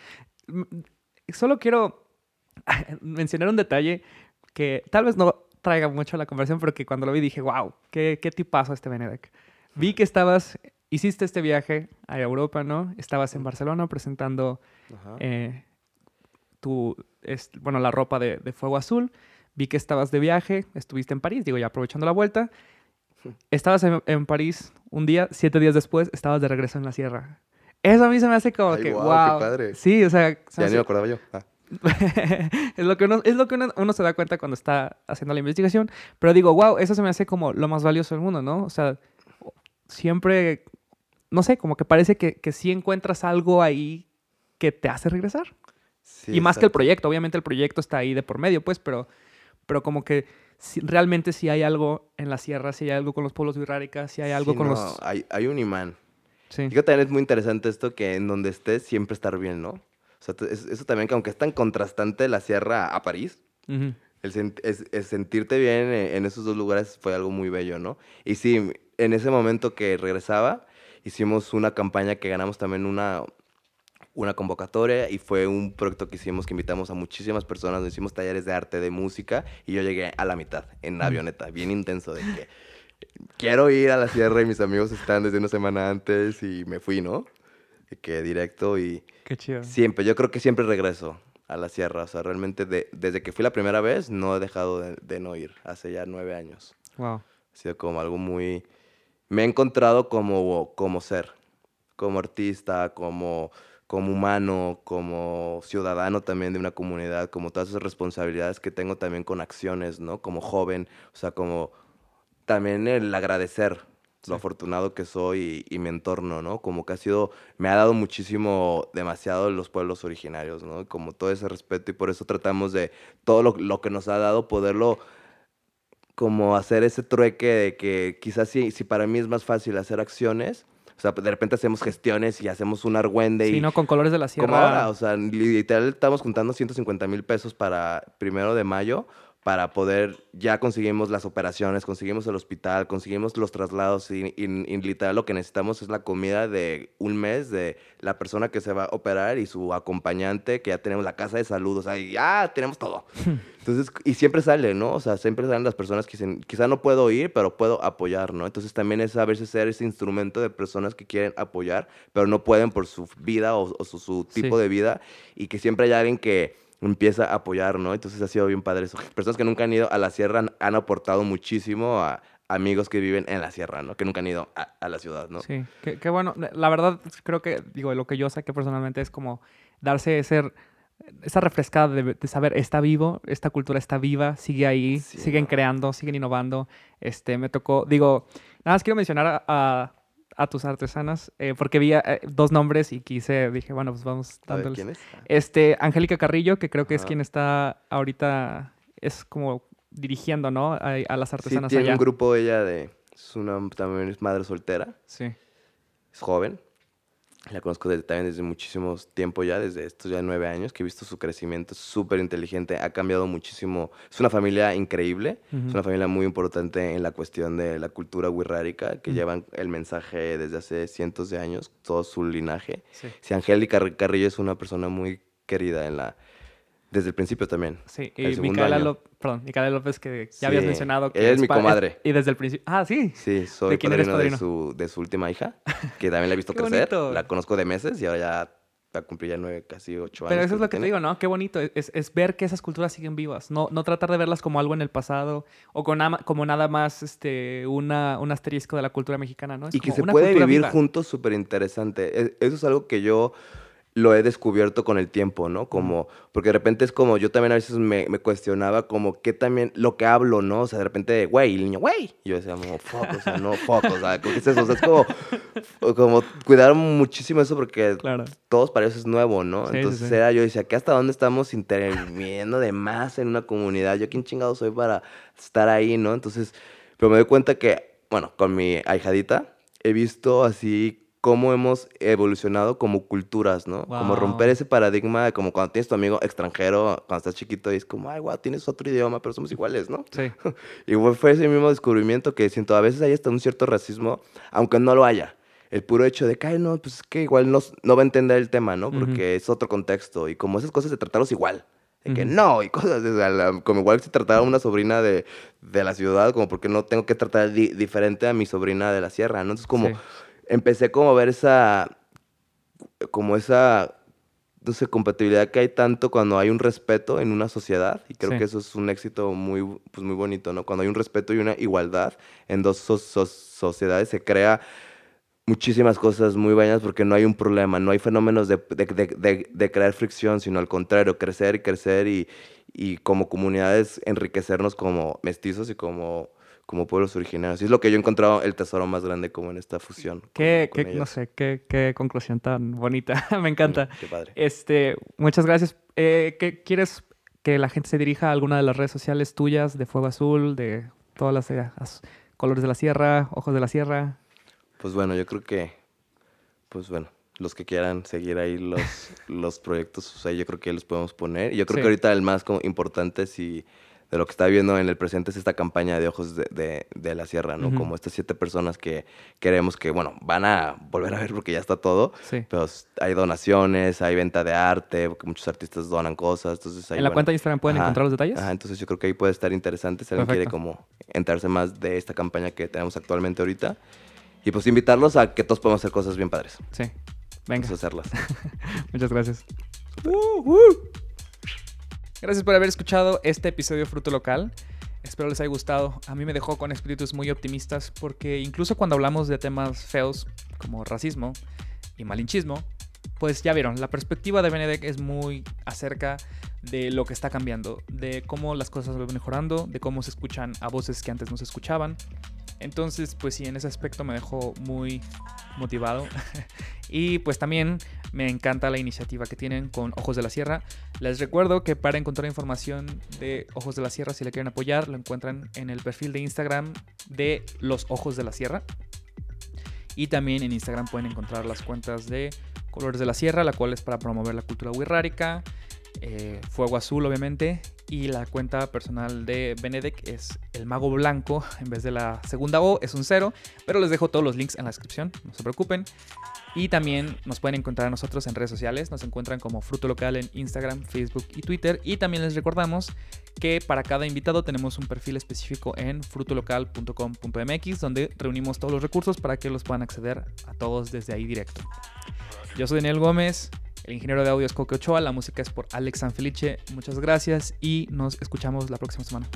Speaker 1: Solo quiero (laughs) mencionar un detalle que tal vez no traiga mucho a la conversación, pero que cuando lo vi dije, wow, qué, qué tipazo este Benedek. Vi que estabas, hiciste este viaje a Europa, ¿no? Estabas en Barcelona presentando eh, tu, es- bueno, la ropa de, de Fuego Azul. Vi que estabas de viaje, estuviste en París, digo, ya aprovechando la vuelta. Estabas en, en París un día, siete días después, estabas de regreso en la sierra. Eso a mí se me hace como
Speaker 2: Ay,
Speaker 1: que,
Speaker 2: guau,
Speaker 1: wow.
Speaker 2: qué padre.
Speaker 1: Sí, o sea, se
Speaker 2: ya ni
Speaker 1: hace-
Speaker 2: me acordaba yo. Ah, (laughs)
Speaker 1: es lo que, uno, es lo que uno, uno se da cuenta cuando está haciendo la investigación. Pero digo, wow, eso se me hace como lo más valioso del mundo, ¿no? O sea, siempre, no sé, como que parece que, que sí encuentras algo ahí que te hace regresar.
Speaker 2: sí,
Speaker 1: y más que el
Speaker 2: exacto.
Speaker 1: proyecto, obviamente el proyecto está ahí de por medio, pues, pero, pero como que sí- realmente sí hay algo en la sierra, sí hay algo con los pueblos virráricas, sí hay algo
Speaker 2: Sí,
Speaker 1: con
Speaker 2: no,
Speaker 1: los...
Speaker 2: Hay, hay un imán.
Speaker 1: Sí.
Speaker 2: Fíjate, también es muy interesante esto que en donde estés siempre estar bien, ¿no? O sea, eso también, que aunque es tan contrastante la sierra a París,
Speaker 1: Ujú.
Speaker 2: el, sen- es- el sentirte bien en, en esos dos lugares fue algo muy bello, ¿no? Y sí, en ese momento que regresaba, hicimos una campaña que ganamos también una, una convocatoria y fue un proyecto que hicimos que invitamos a muchísimas personas, nos hicimos talleres de arte, de música y yo llegué a la mitad en
Speaker 1: Mm.
Speaker 2: avioneta, bien intenso de que quiero ir a la sierra y mis amigos están desde una semana antes y me fui, ¿no? De que directo y
Speaker 1: Qué chido.
Speaker 2: siempre, yo creo que siempre regreso. a la sierra. O sea, realmente desde que fui la primera vez no he dejado de, no ir, hace ya nueve años.
Speaker 1: Wow.
Speaker 2: Ha sido como algo muy... Me he encontrado como, como ser, como artista, como, como humano, como ciudadano también de una comunidad, como todas esas responsabilidades que tengo también con acciones, ¿no? Como joven, o sea, como también el agradecer lo afortunado que soy y, mi entorno, ¿no? Como que ha sido, me ha dado muchísimo, demasiado los pueblos originarios, ¿no? Como todo ese respeto y por eso tratamos de todo lo, que nos ha dado poderlo como hacer ese trueque de que quizás si, si para mí es más fácil hacer acciones, o sea, de repente hacemos gestiones y hacemos un argüende.
Speaker 1: Sí,
Speaker 2: y,
Speaker 1: no, con colores de la sierra.
Speaker 2: Como ahora, o sea, literal estamos juntando 150 mil pesos para primero de mayo para poder, ya conseguimos las operaciones, conseguimos el hospital, conseguimos los traslados y, literal lo que necesitamos es la comida de un mes de la persona que se va a operar y su acompañante, que ya tenemos la casa de salud, o sea, ya tenemos todo. (laughs) Entonces, y siempre sale, ¿no? O sea, siempre salen las personas que dicen, quizá no puedo ir, pero puedo apoyar, ¿no? Entonces también es a veces ser ese instrumento de personas que quieren apoyar, pero no pueden por su vida o, su, tipo de vida y que siempre hay alguien que empieza a apoyar, ¿no? Entonces ha sido bien padre eso. Personas que nunca han ido a la sierra han, aportado muchísimo a amigos que viven en la sierra, ¿no? Que nunca han ido a, la ciudad, ¿no?
Speaker 1: Sí, qué, bueno. La verdad, creo que, digo, lo que yo saqué personalmente es como darse ese, esa refrescada de, saber, está vivo, esta cultura está viva, sigue ahí, siguen creando, siguen innovando. Este, me tocó, digo, nada más quiero mencionar a a tus artesanas, eh, porque vi eh, dos nombres y quise, dije, bueno, pues vamos dándoles.
Speaker 2: ¿Quién es?
Speaker 1: Este, Angélica Carrillo, que creo que es quien está ahorita, es como dirigiendo, ¿no? A, las artesanas
Speaker 2: sí, tiene un grupo ella de, es una, también es madre soltera.
Speaker 1: Sí.
Speaker 2: Es joven. La conozco desde, también desde muchísimos tiempo ya, desde estos ya nueve años, que he visto su crecimiento, súper inteligente, ha cambiado muchísimo. Es una familia increíble, es una familia muy importante en la cuestión de la cultura wixárika, que llevan el mensaje desde hace cientos de años, todo su linaje. Sí. Si Angélica Carrillo es una persona muy querida en la, desde el principio también.
Speaker 1: Sí, y Micaela López, perdón, Micaela López, que ya habías mencionado. Que
Speaker 2: ella es, mi comadre.
Speaker 1: y desde el principio. Ah, sí.
Speaker 2: Sí, soy ¿De padrino, de, su, de su última hija, (laughs) que también la he visto crecer. La conozco de meses y ahora ya va a cumplir ya nueve, casi ocho años.
Speaker 1: Pero eso es lo que te digo, ¿no? Qué bonito. Es, es, ver que esas culturas siguen vivas. No, no tratar de verlas como algo en el pasado o con como nada más este, una, un asterisco de la cultura mexicana, ¿no?
Speaker 2: y que se puede vivir juntos súper interesante. E, eso es algo que yo lo he descubierto con el tiempo, ¿no? Como, porque de repente es como, yo también a veces me, cuestionaba como qué también, lo que hablo, ¿no? O sea, de repente, güey, el niño, güey. Yo decía, como, fuck, o sea, no, fuck, o sea, ¿qué es eso? O sea, es como, como cuidar muchísimo eso porque todos para eso es nuevo, ¿no? Entonces era, yo decía, ¿qué hasta dónde estamos interviniendo de más en una comunidad? ¿Yo quién chingado soy para estar ahí, no? Entonces, pero me doy cuenta que, bueno, con mi ahijadita, he visto así cómo hemos evolucionado como culturas, ¿no? Como romper ese paradigma de como cuando tienes tu amigo extranjero, cuando estás chiquito, y es como, ay, wow, tienes otro idioma, pero somos iguales, ¿no?
Speaker 1: Sí. (laughs)
Speaker 2: y fue ese mismo descubrimiento que siento, a veces hay hasta un cierto racismo, aunque no lo haya. El puro hecho de que, ay, no, pues es que igual no, no va a entender el tema, ¿no? Porque es otro contexto. Y como esas cosas de tratarlos igual. De que no, y cosas, como igual si tratara a una sobrina de, de, la ciudad, como porque no tengo que tratar diferente a mi sobrina de la sierra, ¿no? Entonces, como empecé como a ver esa, como esa, no sé, compatibilidad que hay tanto cuando hay un respeto en una sociedad. Y creo que eso es un éxito muy, pues muy bonito, ¿no? Cuando hay un respeto y una igualdad en dos sociedades se crea muchísimas cosas muy buenas porque no hay un problema, no hay fenómenos de, de, crear fricción, sino al contrario, crecer y crecer y, y como comunidades enriquecernos como mestizos y como como pueblos originarios. Y es lo que yo he encontrado el tesoro más grande como en esta fusión.
Speaker 1: Qué, no sé, qué, qué, conclusión tan bonita. (laughs) Me encanta.
Speaker 2: qué padre.
Speaker 1: Este, muchas gracias. Eh, ¿qué, ¿Quieres que la gente se dirija a alguna de las redes sociales tuyas de Fuego Azul, de todas las, eh, colores de la sierra, ojos de la sierra?
Speaker 2: Pues bueno, yo creo que, pues bueno, los que quieran seguir ahí los, (laughs) los proyectos, o sea, yo creo que los podemos poner. Yo creo que ahorita el más como importante si de lo que está viendo en el presente es esta campaña de Ojos de, de, la Sierra, ¿no? Como estas siete personas que queremos que, bueno, van a volver a ver porque ya está todo.
Speaker 1: Sí.
Speaker 2: Pero hay donaciones, hay venta de arte, porque muchos artistas donan cosas. Entonces,
Speaker 1: ¿En la cuenta de Instagram pueden encontrar los detalles?
Speaker 2: Ajá, entonces yo creo que ahí puede estar interesante si alguien quiere como enterarse más de esta campaña que tenemos actualmente ahorita. Y pues invitarlos a que todos podamos hacer cosas bien padres.
Speaker 1: Sí. Venga.
Speaker 2: Vamos a hacerlas. (laughs)
Speaker 1: Muchas gracias.
Speaker 2: Uh, uh.
Speaker 1: Gracias por haber escuchado este episodio Fruto Local. Espero les haya gustado. A mí me dejó con espíritus muy optimistas porque incluso cuando hablamos de temas feos como racismo y malinchismo, pues ya vieron, la perspectiva de Benedek es muy acerca de lo que está cambiando, de cómo las cosas van mejorando, de cómo se escuchan a voces que antes no se escuchaban. Entonces, pues sí, en ese aspecto me dejó muy motivado. (laughs) y pues también me encanta la iniciativa que tienen con Ojos de la Sierra. Les recuerdo que para encontrar información de Ojos de la Sierra, si le quieren apoyar, lo encuentran en el perfil de Instagram de Los Ojos de la Sierra. Y también en Instagram pueden encontrar las cuentas de Colores de la Sierra, la cual es para promover la cultura wixárika. Eh, Fuego Azul, obviamente. Y la cuenta personal de Benedek es el Mago Blanco. En vez de la segunda O, es un cero. Pero les dejo todos los links en la descripción, no se preocupen. Y también nos pueden encontrar a nosotros en redes sociales. Nos encuentran como Fruto Local en Instagram, Facebook y Twitter. Y también les recordamos que para cada invitado tenemos un perfil específico en frutolocal.com.mx donde reunimos todos los recursos para que los puedan acceder a todos desde ahí directo. Yo soy Daniel Gómez. El ingeniero de audio es Coque Ochoa, la música es por Alex Sanfelice. Muchas gracias y nos escuchamos la próxima semana.